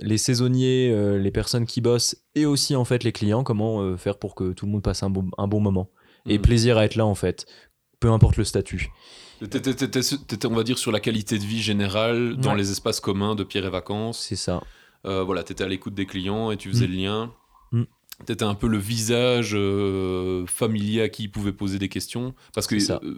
Speaker 2: les saisonniers les personnes qui bossent et aussi en fait les clients comment faire pour que tout le monde passe un bon, un bon moment et
Speaker 1: Mhm.
Speaker 2: plaisir à être là en fait peu importe le statut
Speaker 1: T'étais, on va dire, sur la qualité de vie générale dans
Speaker 2: Ouais.
Speaker 1: les espaces communs de Pierre et Vacances.
Speaker 2: c'est ça
Speaker 1: Euh, voilà, t'étais à l'écoute des clients et tu faisais
Speaker 2: Mm.
Speaker 1: le lien.
Speaker 2: Mm.
Speaker 1: T'étais un peu le visage euh, familier à qui il pouvait poser des questions. Parce que euh,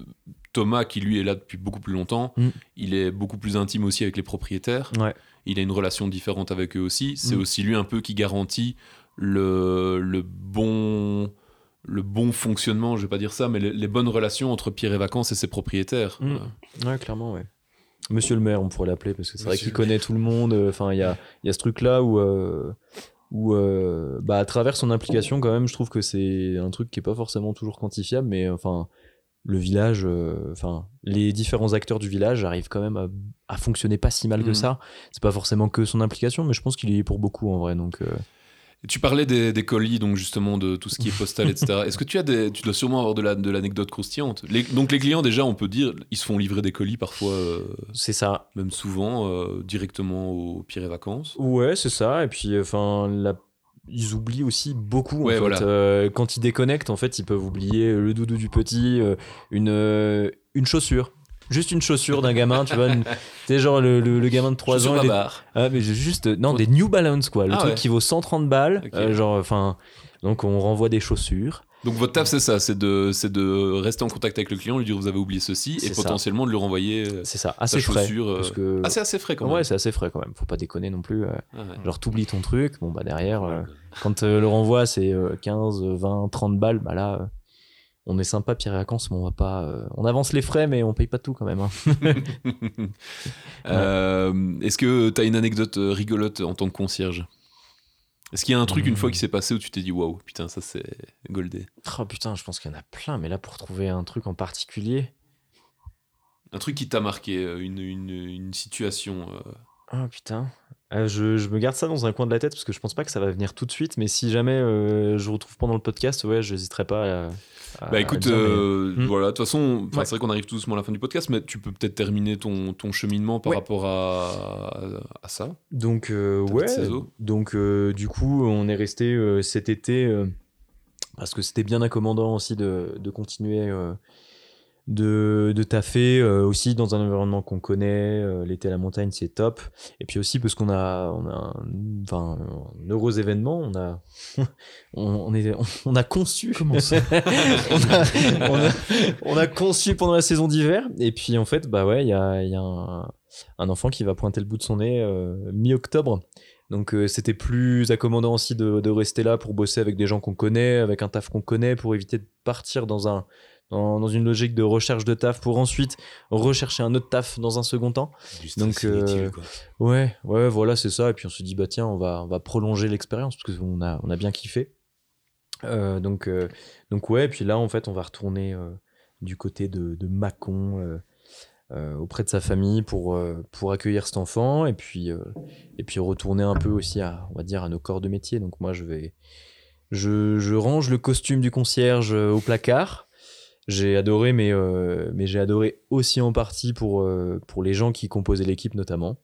Speaker 1: Thomas, qui lui est là depuis beaucoup plus longtemps,
Speaker 2: Mm.
Speaker 1: il est beaucoup plus intime aussi avec les propriétaires.
Speaker 2: ouais
Speaker 1: Il a une relation différente avec eux aussi. C'est
Speaker 2: Mm.
Speaker 1: aussi lui un peu qui garantit le, le bon le bon fonctionnement, je vais pas dire ça, mais les, les bonnes relations entre Pierre et Vacances et ses propriétaires.
Speaker 2: Mm.
Speaker 1: Euh,
Speaker 2: Ouais, clairement, ouais. Monsieur le maire, on pourrait l'appeler, parce que c'est vrai qu'il connaît tout le monde. euh, Enfin, il y a, il y a ce truc-là où, euh, où euh, bah, à travers son implication, quand même, je trouve que c'est un truc qui est pas forcément toujours quantifiable, mais enfin, le village, euh, enfin, les différents acteurs du village arrivent quand même à, à fonctionner pas si mal que
Speaker 1: Mhm.
Speaker 2: ça. C'est pas forcément que son implication, mais je pense qu'il y est pour beaucoup en vrai. Donc, euh,
Speaker 1: Tu parlais des, des colis, donc justement de tout ce qui est postal, etc. Est-ce que tu as des, tu dois sûrement avoir de la de l'anecdote croustillante? Les- donc les clients déjà, on peut dire, ils se font livrer des colis parfois, euh,
Speaker 2: c'est ça.
Speaker 1: même souvent euh, directement au Pierre et Vacances.
Speaker 2: Ouais, c'est ça. Et puis, enfin, la- ils oublient aussi beaucoup. en fait.
Speaker 1: voilà.
Speaker 2: Euh, quand ils déconnectent, en fait, ils peuvent oublier le doudou du petit, euh, une, euh, une chaussure. Juste une chaussure d'un gamin, tu vois. sais, *laughs* genre le, le- le gamin de 3
Speaker 1: Chaussures
Speaker 2: ans.
Speaker 1: barre.
Speaker 2: Ah, mais juste. Non, des New Balance, quoi. Le
Speaker 1: Ah
Speaker 2: truc
Speaker 1: ouais.
Speaker 2: qui vaut 130 balles. Euh, genre, enfin. Donc, on renvoie des chaussures.
Speaker 1: Donc votre taf, c'est ça, c'est de, c'est de rester en contact avec le client, lui dire vous avez oublié ceci, et
Speaker 2: C'est ça.
Speaker 1: potentiellement de lui renvoyer euh,
Speaker 2: C'est ça,
Speaker 1: sa
Speaker 2: assez frais.
Speaker 1: chaussure. euh,
Speaker 2: Parce que...
Speaker 1: Ah, c'est assez frais quand même.
Speaker 2: Ouais, c'est assez frais quand même. Faut pas déconner non plus.
Speaker 1: Ah ouais.
Speaker 2: Genre, t'oublies ton truc. Bon, bah derrière, euh, quand euh, le renvoi c'est euh, 15, 20, 30 balles, bah là, on est sympa, Pierre et Vacances, mais on va pas. euh, on avance les frais, mais on paye pas tout quand même. hein. *laughs*
Speaker 1: Euh, Est-ce que tu as une anecdote euh, rigolote en tant que concierge? Est-ce qu'il y a un truc une fois
Speaker 2: Hmm.
Speaker 1: qui s'est passé où tu t'es dit waouh, putain, ça c'est goldé?
Speaker 2: Oh putain, je pense qu'il y en a plein, mais là, pour trouver un truc en particulier.
Speaker 1: Un truc qui t'a marqué, une, une, une situation. euh,
Speaker 2: Oh putain. Euh, je, je me garde ça dans un coin de la tête parce que je pense pas que ça va venir tout de suite, mais si jamais euh, je retrouve pendant le podcast, ouais, j'hésiterai pas à.
Speaker 1: Bah écoute,
Speaker 2: mais-
Speaker 1: euh,
Speaker 2: Hmm.
Speaker 1: voilà, de toute façon,
Speaker 2: Ouais.
Speaker 1: c'est vrai qu'on arrive tout doucement à la fin du podcast, mais tu peux peut-être terminer ton, ton cheminement par
Speaker 2: Ouais.
Speaker 1: rapport à, à ça.
Speaker 2: Donc euh, ouais, donc euh, du coup on est resté euh, cet été euh, parce que c'était bien accommodant aussi de, de continuer euh, de, de taffer euh, aussi dans un environnement qu'on connaît. euh, L'été à la montagne c'est top. Et puis aussi parce qu'on a on a un, enfin, un heureux événement. On a *laughs* on, on est on a conçu.
Speaker 3: Comment ça *laughs*
Speaker 2: on, a, on, a, on a conçu pendant la saison d'hiver. Et puis en fait bah ouais il y a, y a un, un enfant qui va pointer le bout de son nez euh, mi-octobre. Donc euh, c'était plus accommodant aussi de, de rester là pour bosser avec des gens qu'on connaît, avec un taf qu'on connaît, pour éviter de partir dans, un, dans, dans une logique de recherche de taf pour ensuite rechercher un autre taf dans un second temps.
Speaker 4: Du
Speaker 2: Donc, euh,
Speaker 4: quoi.
Speaker 2: Ouais, ouais, voilà, c'est ça. Et puis on se dit, bah tiens, on va, on va prolonger l'expérience parce qu'on a, on a bien kiffé. Euh, donc, euh, donc ouais, et puis là, en fait, on va retourner euh, du côté de, de Mâcon euh, auprès de sa famille pour, pour accueillir cet enfant et puis, et puis retourner un peu aussi à, on va dire, à nos corps de métier. Donc moi, je vais, je, je range le costume du concierge au placard. J'ai adoré, mais, euh, mais j'ai adoré aussi en partie pour, euh, pour les gens qui composaient l'équipe notamment,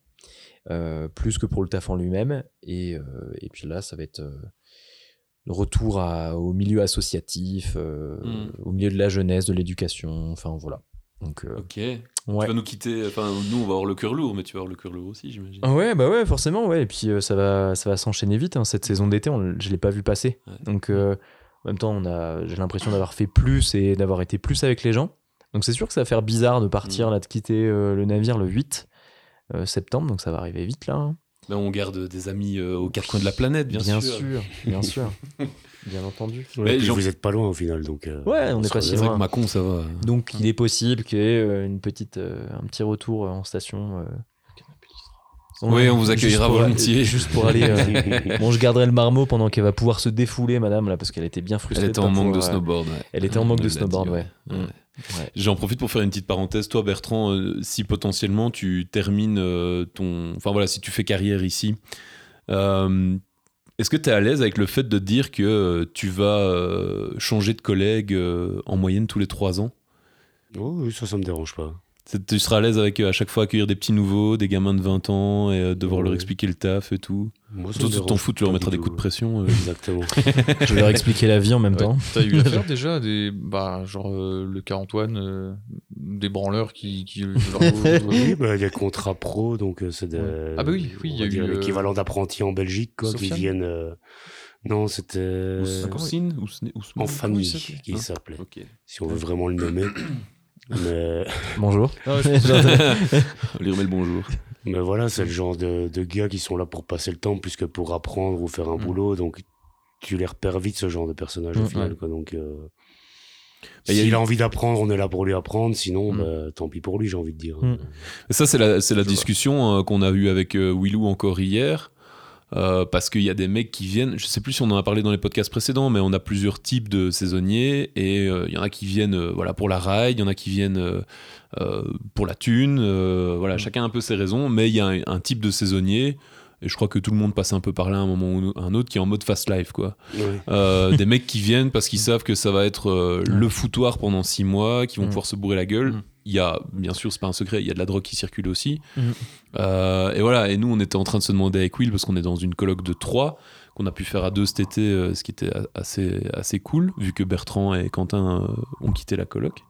Speaker 2: euh, plus que pour le taf en lui-même. Et, et puis là, ça va être le retour à- au milieu associatif, euh,
Speaker 1: Mm.
Speaker 2: au milieu de la jeunesse, de l'éducation, enfin voilà. Donc,
Speaker 1: Ok.
Speaker 2: ouais.
Speaker 1: Tu vas nous quitter, enfin, nous on va avoir le cœur lourd, mais tu vas avoir le cœur lourd aussi, j'imagine.
Speaker 2: Ah Ouais, bah ouais, forcément, ouais. Et puis ça va, ça va s'enchaîner vite. hein. Cette saison d'été, on- je l'ai pas vu passer.
Speaker 1: Ouais.
Speaker 2: Donc en même temps, on a, j'ai l'impression d'avoir fait plus et d'avoir été plus avec les gens. Donc c'est sûr que ça va faire bizarre de partir
Speaker 1: Mm.
Speaker 2: là, de quitter euh, le navire le 8 euh, septembre. Donc ça va arriver vite là.
Speaker 1: Mais on garde des amis euh, aux quatre coins de la planète, bien, sûr.
Speaker 2: sûr, bien *laughs* sûr, bien entendu.
Speaker 4: Ouais,
Speaker 1: Mais
Speaker 4: puis
Speaker 1: j'en-
Speaker 4: vous êtes pas loin au final, donc. euh,
Speaker 2: Ouais, on est pas si
Speaker 1: C'est
Speaker 4: reverra.
Speaker 1: vrai
Speaker 2: loin.
Speaker 1: que Macon, ça va.
Speaker 2: Donc il est possible qu'il y ait euh, une petite, euh, un petit retour euh, en station.
Speaker 1: Oui, on vous accueillera
Speaker 2: juste pour-
Speaker 1: volontiers.
Speaker 2: Juste pour aller. euh, *laughs* Bon, je garderai le marmot pendant qu'elle va pouvoir se défouler, madame, là, parce qu'elle était bien frustrée.
Speaker 1: Elle était en manque de
Speaker 2: pouvoir,
Speaker 1: snowboard. ouais.
Speaker 2: Elle était en manque de snowboard, ouais.
Speaker 1: ouais.
Speaker 2: Mm. Ouais.
Speaker 1: J'en profite pour faire une petite parenthèse. Toi, Bertrand, euh, si potentiellement tu termines euh, ton. Enfin voilà, si tu fais carrière ici, euh, est-ce que tu es à l'aise avec le fait de dire que euh, tu vas euh, changer de collègue euh, en moyenne tous les trois ans?
Speaker 4: Oh, oui, ça, ça me dérange pas.
Speaker 1: Tu seras à l'aise avec euh, à chaque fois accueillir des petits nouveaux, des gamins de 20 ans et euh, devoir leur expliquer le taf et tout
Speaker 4: Moi,
Speaker 1: tu t'en fous, tu leur mettras des coups de pression. euh.
Speaker 4: Exactement. *laughs*
Speaker 2: Je vais leur expliquer la vie en même
Speaker 3: Ouais,
Speaker 2: temps.
Speaker 3: T'as eu affaire *laughs* déjà des. Bah, genre euh, le cas Antoine, euh, des branleurs qui. qui *laughs*
Speaker 4: oui, bah, il y a contrat pro, donc c'est des.
Speaker 3: Ah bah oui, oui, il y a eu, euh,
Speaker 4: l'équivalent d'apprentis en Belgique, quoi, qui viennent. euh, Non, c'était. En famille, qui
Speaker 1: Hein
Speaker 4: s'appelait. Si on veut vraiment le nommer. Mais, *laughs*
Speaker 2: Bonjour.
Speaker 3: Ah ouais,
Speaker 1: On lui remet le bonjour.
Speaker 4: mais voilà, c'est le genre de, de gars qui sont là pour passer le temps plus que pour apprendre ou faire un
Speaker 3: Mm.
Speaker 4: boulot. Donc, tu les repères vite, ce genre de personnage,
Speaker 2: Mm,
Speaker 4: au final.
Speaker 3: ouais.
Speaker 4: Quoi, donc, euh,
Speaker 1: Bah, il y a
Speaker 4: s'il
Speaker 1: eu-
Speaker 4: a envie d'apprendre, on est là pour lui apprendre. Sinon,
Speaker 1: Mm.
Speaker 4: bah, tant pis pour lui, j'ai envie de dire.
Speaker 2: Mm.
Speaker 1: Ça, c'est la, c'est la discussion euh, qu'on a eue avec euh, Willou encore hier. Euh, parce qu'il y a des mecs qui viennent, je sais plus si on en a parlé dans les podcasts précédents, mais on a plusieurs types de saisonniers et euh, il y en a qui viennent euh, voilà, pour la ride, il y en a qui viennent pour la thune, voilà, chacun a un peu ses raisons, mais il y a un, un type de saisonnier, et je crois que tout le monde passe un peu par là à un moment ou un autre, qui est en mode fast life. quoi.
Speaker 4: Ouais.
Speaker 1: Euh, des mecs qui viennent parce qu'ils savent que ça va être euh, le foutoir pendant six mois, qui vont
Speaker 2: Mm.
Speaker 1: pouvoir se bourrer la gueule.
Speaker 3: Mm.
Speaker 1: Il y a, bien sûr, c'est pas un secret, il y a de la drogue qui circule aussi.
Speaker 2: Mm.
Speaker 1: Euh, et voilà, et nous, on était en train de se demander avec Will, parce qu'on est dans une colloque de trois, qu'on a pu faire à deux cet été, euh, ce qui était assez, assez cool, vu que Bertrand et Quentin euh, ont quitté la colloque.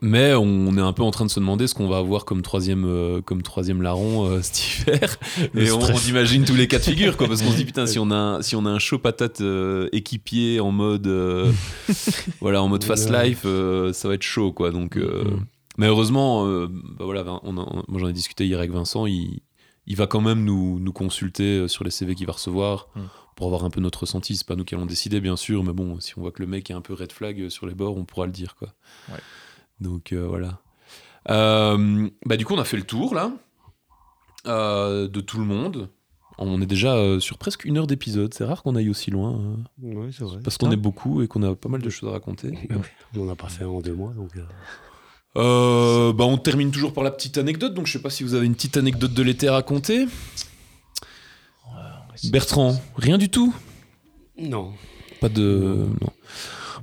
Speaker 1: Mais on est un peu en train de se demander ce qu'on va avoir comme troisième, euh, comme troisième larron euh, cet hiver. Et on, on, imagine tous les cas de figure, quoi, parce qu'on se dit putain, si on a, un, si on a un chaud patate euh, équipier en mode, voilà, en mode *laughs* fast life, ça va être chaud, quoi. Donc, mm. mais heureusement, bah voilà, on moi j'en ai discuté hier avec Vincent, il, il va quand même nous, nous consulter sur les CV qu'il va recevoir. Mm. Pour avoir un peu notre ressenti, c'est pas nous qui allons décider bien sûr, mais bon, si on voit que le mec est un peu red flag sur les bords, on pourra le dire quoi. Ouais. Donc euh, voilà. Euh, bah, du coup, on a fait le tour là euh, de tout le monde. On est déjà sur presque une heure d'épisode. C'est rare qu'on aille aussi loin.
Speaker 4: Oui, c'est vrai.
Speaker 1: Parce qu'on est beaucoup et qu'on a pas mal de choses à raconter. *laughs*
Speaker 4: On n'a pas fait en deux mois, donc.
Speaker 1: bah, on termine toujours par la petite anecdote. Donc, je sais pas si vous avez une petite anecdote de l'été à raconter. Bertrand, rien du tout?
Speaker 4: Non.
Speaker 1: Pas de. Non.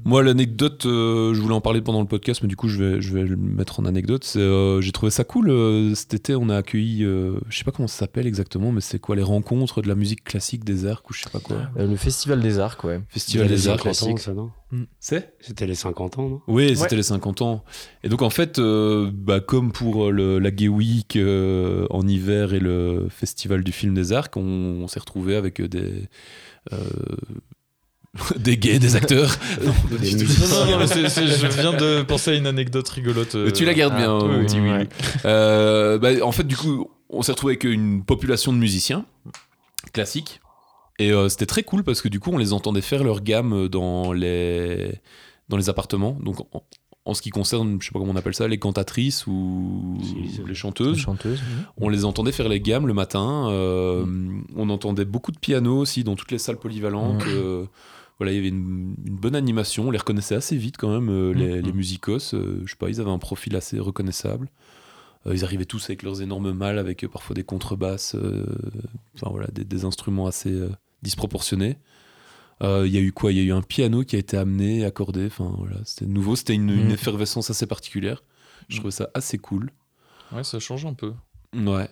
Speaker 1: Moi, l'anecdote, euh, je voulais en parler pendant le podcast, mais du coup, je vais, je vais le mettre en anecdote. C'est, euh, j'ai trouvé ça cool. Euh, cet été, on a accueilli, je sais pas comment ça s'appelle exactement, mais c'est quoi les rencontres de la musique classique des arcs ou je sais pas quoi.
Speaker 2: le Festival des arcs, ouais.
Speaker 1: Festival des, arcs classique.
Speaker 4: Ça, non
Speaker 1: hmm. C'est?
Speaker 4: C'était les 50 ans, non?
Speaker 1: Oui, c'était les 50 ans. Et donc, en fait, bah, comme pour le, la Gay Week en hiver et le Festival du film des arcs, on, on s'est retrouvé avec des *laughs* des gays, des acteurs. *laughs*
Speaker 3: non, non, non, je viens de penser à une anecdote rigolote.
Speaker 1: Mais tu la gardes bien, ah, oui, oui, euh, bah, en fait, du coup, on s'est retrouvé avec une population de musiciens classiques. Et euh, c'était très cool parce que du coup, on les entendait faire leur gamme dans les, dans les appartements. Donc, en, ce qui concerne, je sais pas comment on appelle ça, les cantatrices ou les chanteuses. Les
Speaker 2: chanteuses
Speaker 1: On les entendait faire les gammes le matin. Euh. On entendait beaucoup de piano aussi dans toutes les salles polyvalentes. Voilà, il y avait une, bonne animation, on les reconnaissait assez vite quand même, euh, les, mm, mm. musicos. Euh, je sais pas, ils avaient un profil assez reconnaissable. Euh, ils arrivaient tous avec leurs énormes mâles, avec parfois des contrebasses, enfin voilà, des, instruments assez disproportionnés. Il y a eu quoi? Il y a eu un piano qui a été amené, accordé. Enfin voilà, c'était nouveau, c'était une, une, mm. effervescence assez particulière. Je trouvais ça assez cool.
Speaker 3: Ouais, ça change un peu.
Speaker 1: Ouais.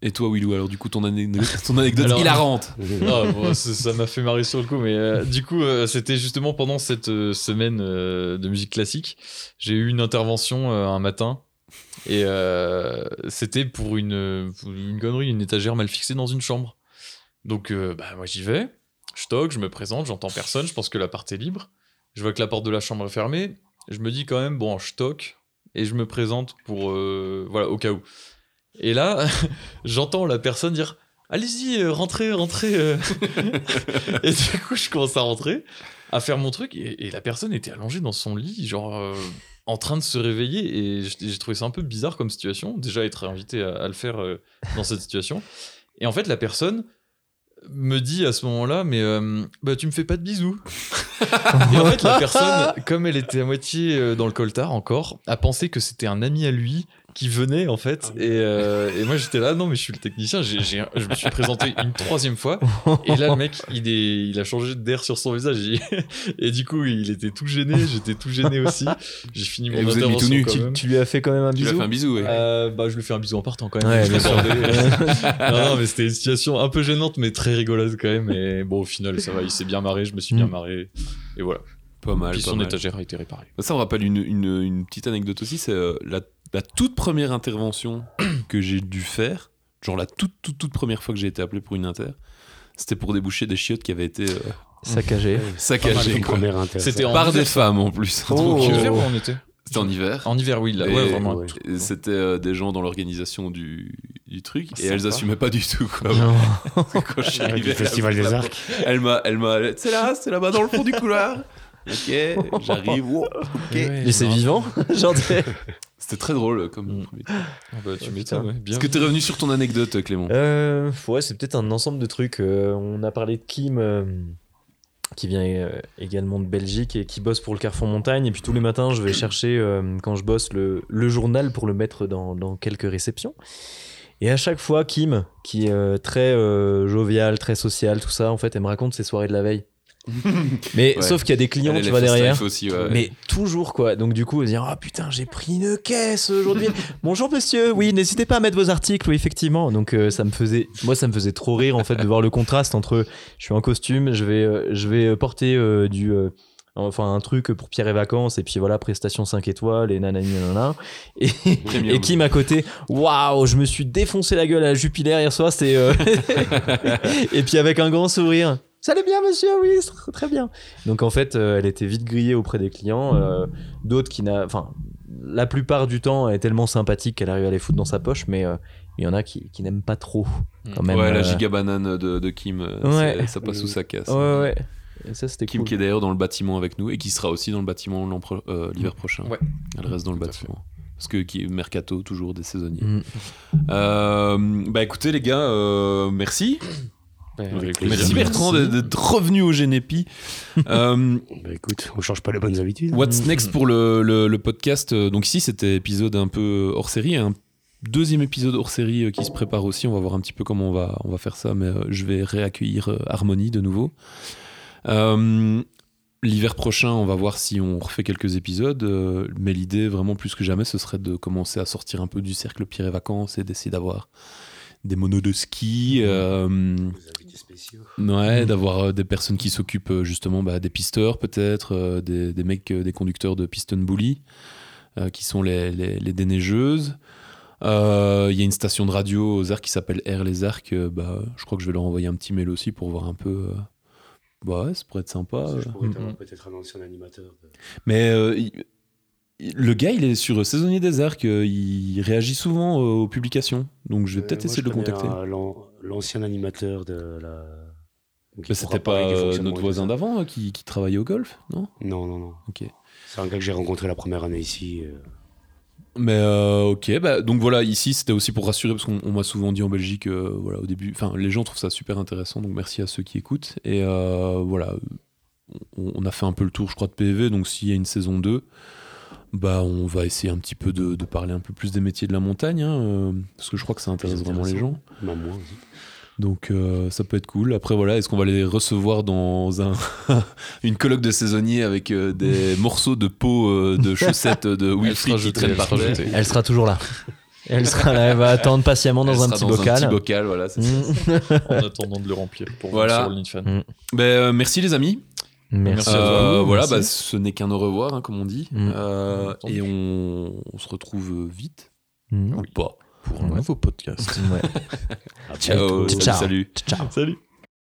Speaker 1: Et toi, Willou, alors du coup, ton, anecdote, ton anecdote hilarante *laughs*
Speaker 3: ah, Ça m'a fait marrer sur le coup, mais euh, du coup, euh, c'était justement pendant cette euh, semaine de musique classique. J'ai eu une intervention un matin, et c'était pour une, une connerie, une étagère mal fixée dans une chambre. Donc, bah, moi, j'y vais, je toque, je me présente, j'entends personne, je pense que la porte est libre. Je vois que la porte de la chambre est fermée. Je me dis quand même, bon, je toque, et je me présente pour, voilà, au cas où. Et là, *laughs* j'entends la personne dire Allez-y, euh, rentrez, rentrez. Euh. *laughs* et du coup, je commence à rentrer, à faire mon truc, et, la personne était allongée dans son lit, genre euh, en train de se réveiller, et j'ai trouvé ça un peu bizarre comme situation, déjà être invité à, le faire dans cette situation. Et en fait, la personne me dit à ce moment-là, mais bah, tu me fais pas de bisous. *laughs* et en fait, la personne, comme elle était à moitié dans le coltard encore, a pensé que c'était un ami à lui qui venait en fait. Ah et, euh, et, moi j'étais là, non mais je suis le technicien, j'ai, je me suis présenté une troisième fois. Et là le mec, il, est, il a changé d'air sur son visage. Et, *laughs* du coup, il était tout gêné, j'étais tout gêné aussi. J'ai fini mon intervention.
Speaker 2: Quand tu, tu, lui as fait quand même un bisou
Speaker 1: Tu lui as fait un bisou, ouais.
Speaker 3: Euh, bah, je lui ai fait un bisou en partant quand même. *laughs* non, non, mais c'était une situation un peu gênante, mais très rigolote quand même. Et bon, au final, ça va, il s'est bien marré, je me suis bien mm. marré. Et voilà.
Speaker 1: Pas mal.
Speaker 3: Puis son
Speaker 1: étagère
Speaker 3: a été réparée.
Speaker 1: Ça me rappelle une, une, une petite anecdote aussi, c'est euh, la la toute première intervention *clears throat* que j'ai dû faire, genre la toute, toute, toute première fois que j'ai été appelé pour une inter, c'était pour déboucher des chiottes qui avaient été euh,
Speaker 2: saccagées.
Speaker 1: saccagées.
Speaker 3: C'était
Speaker 1: par des femmes en plus.
Speaker 3: Oh. en hiver ou en été
Speaker 1: C'était en hiver.
Speaker 3: En hiver, oui, là, ouais, vraiment.
Speaker 1: C'était euh, des gens dans l'organisation du, du truc et elles assumaient pas du tout quoi. *laughs*
Speaker 4: Quand *laughs* je suis arrivé, festival des arcs.
Speaker 1: Elle m'a, elle m'a, c'est là, c'est là-bas dans le fond du couloir. Ok, j'arrive. *laughs* ok.
Speaker 2: Mais c'est vivant, genre.
Speaker 1: C'était très drôle comme.
Speaker 3: Mm. Ah bah, tu m'étonnes,
Speaker 1: Est-ce que tu es revenu sur ton anecdote, Clément
Speaker 2: euh, Ouais, c'est peut-être un ensemble de trucs. Euh, on a parlé de Kim, euh, qui vient euh, également de Belgique et qui bosse pour le Carrefour Montagne. Et puis tous les matins, je vais chercher, quand je bosse, le, le, journal pour le mettre dans, dans, quelques réceptions. Et à chaque fois, Kim, qui est très jovial, très social, tout ça, en fait, elle me raconte ses soirées de la veille. *laughs* mais sauf qu'il y a des clients, qui vont derrière.
Speaker 1: Aussi,
Speaker 2: mais toujours, quoi. Donc, du coup, dire Ah putain, j'ai pris une caisse aujourd'hui. *laughs* Bonjour, monsieur. Oui, n'hésitez pas à mettre vos articles, oui, effectivement. Donc, euh, ça me faisait, moi, ça me faisait trop rire, en fait, de voir le contraste entre je suis en costume, je vais, euh, je vais porter euh, du enfin un truc pour Pierre et Vacances, et puis voilà, prestation 5 étoiles, et nanani nanana. Et, et Kim à côté, waouh, je me suis défoncé la gueule à Jupiler hier soir, euh, *laughs* et puis avec un grand sourire. Ça allait bien, monsieur, oui, très bien. Donc en fait, euh, elle était vite grillée auprès des clients. euh, D'autres qui n'a. Enfin, la plupart du temps, elle est tellement sympathique qu'elle arrive à les foutre dans sa poche, mais euh, il y en a qui, qui n'aiment pas trop. Quand même,
Speaker 1: ouais, la giga banane de, de Kim,
Speaker 2: Ouais.
Speaker 1: ça passe sous sa casse.
Speaker 2: Ouais, ouais. Et ça, c'était
Speaker 1: Kim
Speaker 2: cool.
Speaker 1: qui est d'ailleurs dans le bâtiment avec nous et qui sera aussi dans le bâtiment pro- euh, l'hiver prochain.
Speaker 3: Ouais.
Speaker 1: Elle reste dans le bâtiment. Parce que qui est mercato, toujours des saisonniers.
Speaker 2: Mm.
Speaker 1: Euh, bah écoutez les gars, euh, merci. Merci. Bertrand d'être- revenu au Génépi. *laughs* Euh,
Speaker 4: Bah écoute, on change pas les bonnes habitudes.
Speaker 1: What's next pour le, le- le podcast? Euh, Donc ici c'était épisode un peu hors série, un deuxième épisode hors série euh, qui se prépare aussi. On va voir un petit peu comment on va, on va faire ça, mais je vais réaccueillir Harmonie de nouveau. Euh, L'hiver prochain, on va voir si on refait quelques épisodes, euh, mais l'idée vraiment plus que jamais, ce serait de commencer à sortir un peu du cercle Pierre et Vacances et d'essayer d'avoir des monos de ski. euh,
Speaker 4: invités spéciaux.
Speaker 1: Ouais, d'avoir euh, des personnes qui s'occupent euh, justement bah, des pisteurs peut-être, euh, des, des mecs, euh, des conducteurs de piston bully, euh, qui sont les, les, les déneigeuses. Euh, Il y a une station de radio aux arcs qui s'appelle Air les Arcs. euh, bah, je crois que je vais leur envoyer un petit mail aussi pour voir un peu. euh, Bah ouais, ça pourrait être sympa.
Speaker 4: Ça,
Speaker 1: euh.
Speaker 4: je pourrais avoir peut-être un ancien animateur. de-
Speaker 1: Mais euh, le gars, il est sur Saisonnier des Arcs, euh, il réagit souvent euh, aux publications. Donc je vais
Speaker 4: Euh,
Speaker 1: peut-être essayer de le contacter.
Speaker 4: L'ancien animateur de la. Pourra
Speaker 1: c'était pas notre voisin d'avant euh, qui, qui travaillait au golf, non?
Speaker 4: Non, non, non.
Speaker 1: Ok.
Speaker 4: C'est un gars que j'ai rencontré la première année ici.
Speaker 1: Mais euh, ok, bah, donc voilà, ici c'était aussi pour rassurer parce qu'on on m'a souvent dit en Belgique, euh, voilà, au début, enfin les gens trouvent ça super intéressant, donc merci à ceux qui écoutent. Et euh, voilà, on, on a fait un peu le tour, je crois, de PV, donc s'il y a une saison 2, bah on va essayer un petit peu de, de parler un peu plus des métiers de la montagne, hein, euh, parce que je crois que ça intéresse vraiment les gens.
Speaker 4: Même moi aussi.
Speaker 1: Donc euh, ça peut être cool. Après voilà, est-ce qu'on va les recevoir dans un *laughs* une colloque de saisonniers avec euh, des *laughs* morceaux de peau euh, de chaussettes de Wilfried qui traînent
Speaker 3: elle
Speaker 1: par
Speaker 3: sera
Speaker 1: terre
Speaker 3: jetée.
Speaker 2: Elle sera toujours là. Elle sera là, elle va attendre patiemment dans
Speaker 1: Elle
Speaker 2: un
Speaker 1: sera
Speaker 2: petit
Speaker 1: dans
Speaker 2: bocal.
Speaker 1: un petit bocal, voilà. c'est ça.
Speaker 2: Mm. *laughs*
Speaker 3: en attendant de le remplir pour Voilà. sur le Nitfan.
Speaker 1: Ben, euh, merci les amis.
Speaker 2: Merci.
Speaker 3: Merci à toi.
Speaker 1: Euh, voilà,
Speaker 2: Merci.
Speaker 1: bah, ce n'est qu'un au revoir, hein, comme on dit.
Speaker 2: Mm.
Speaker 1: Euh, et on, on se retrouve vite
Speaker 2: Mm.
Speaker 1: ou pas.
Speaker 3: Pour un
Speaker 2: Ouais.
Speaker 3: nouveau podcast.
Speaker 2: Ouais. *laughs*
Speaker 1: Ciao,
Speaker 2: Ciao.
Speaker 1: salut. salut.
Speaker 2: Ciao.
Speaker 1: Salut.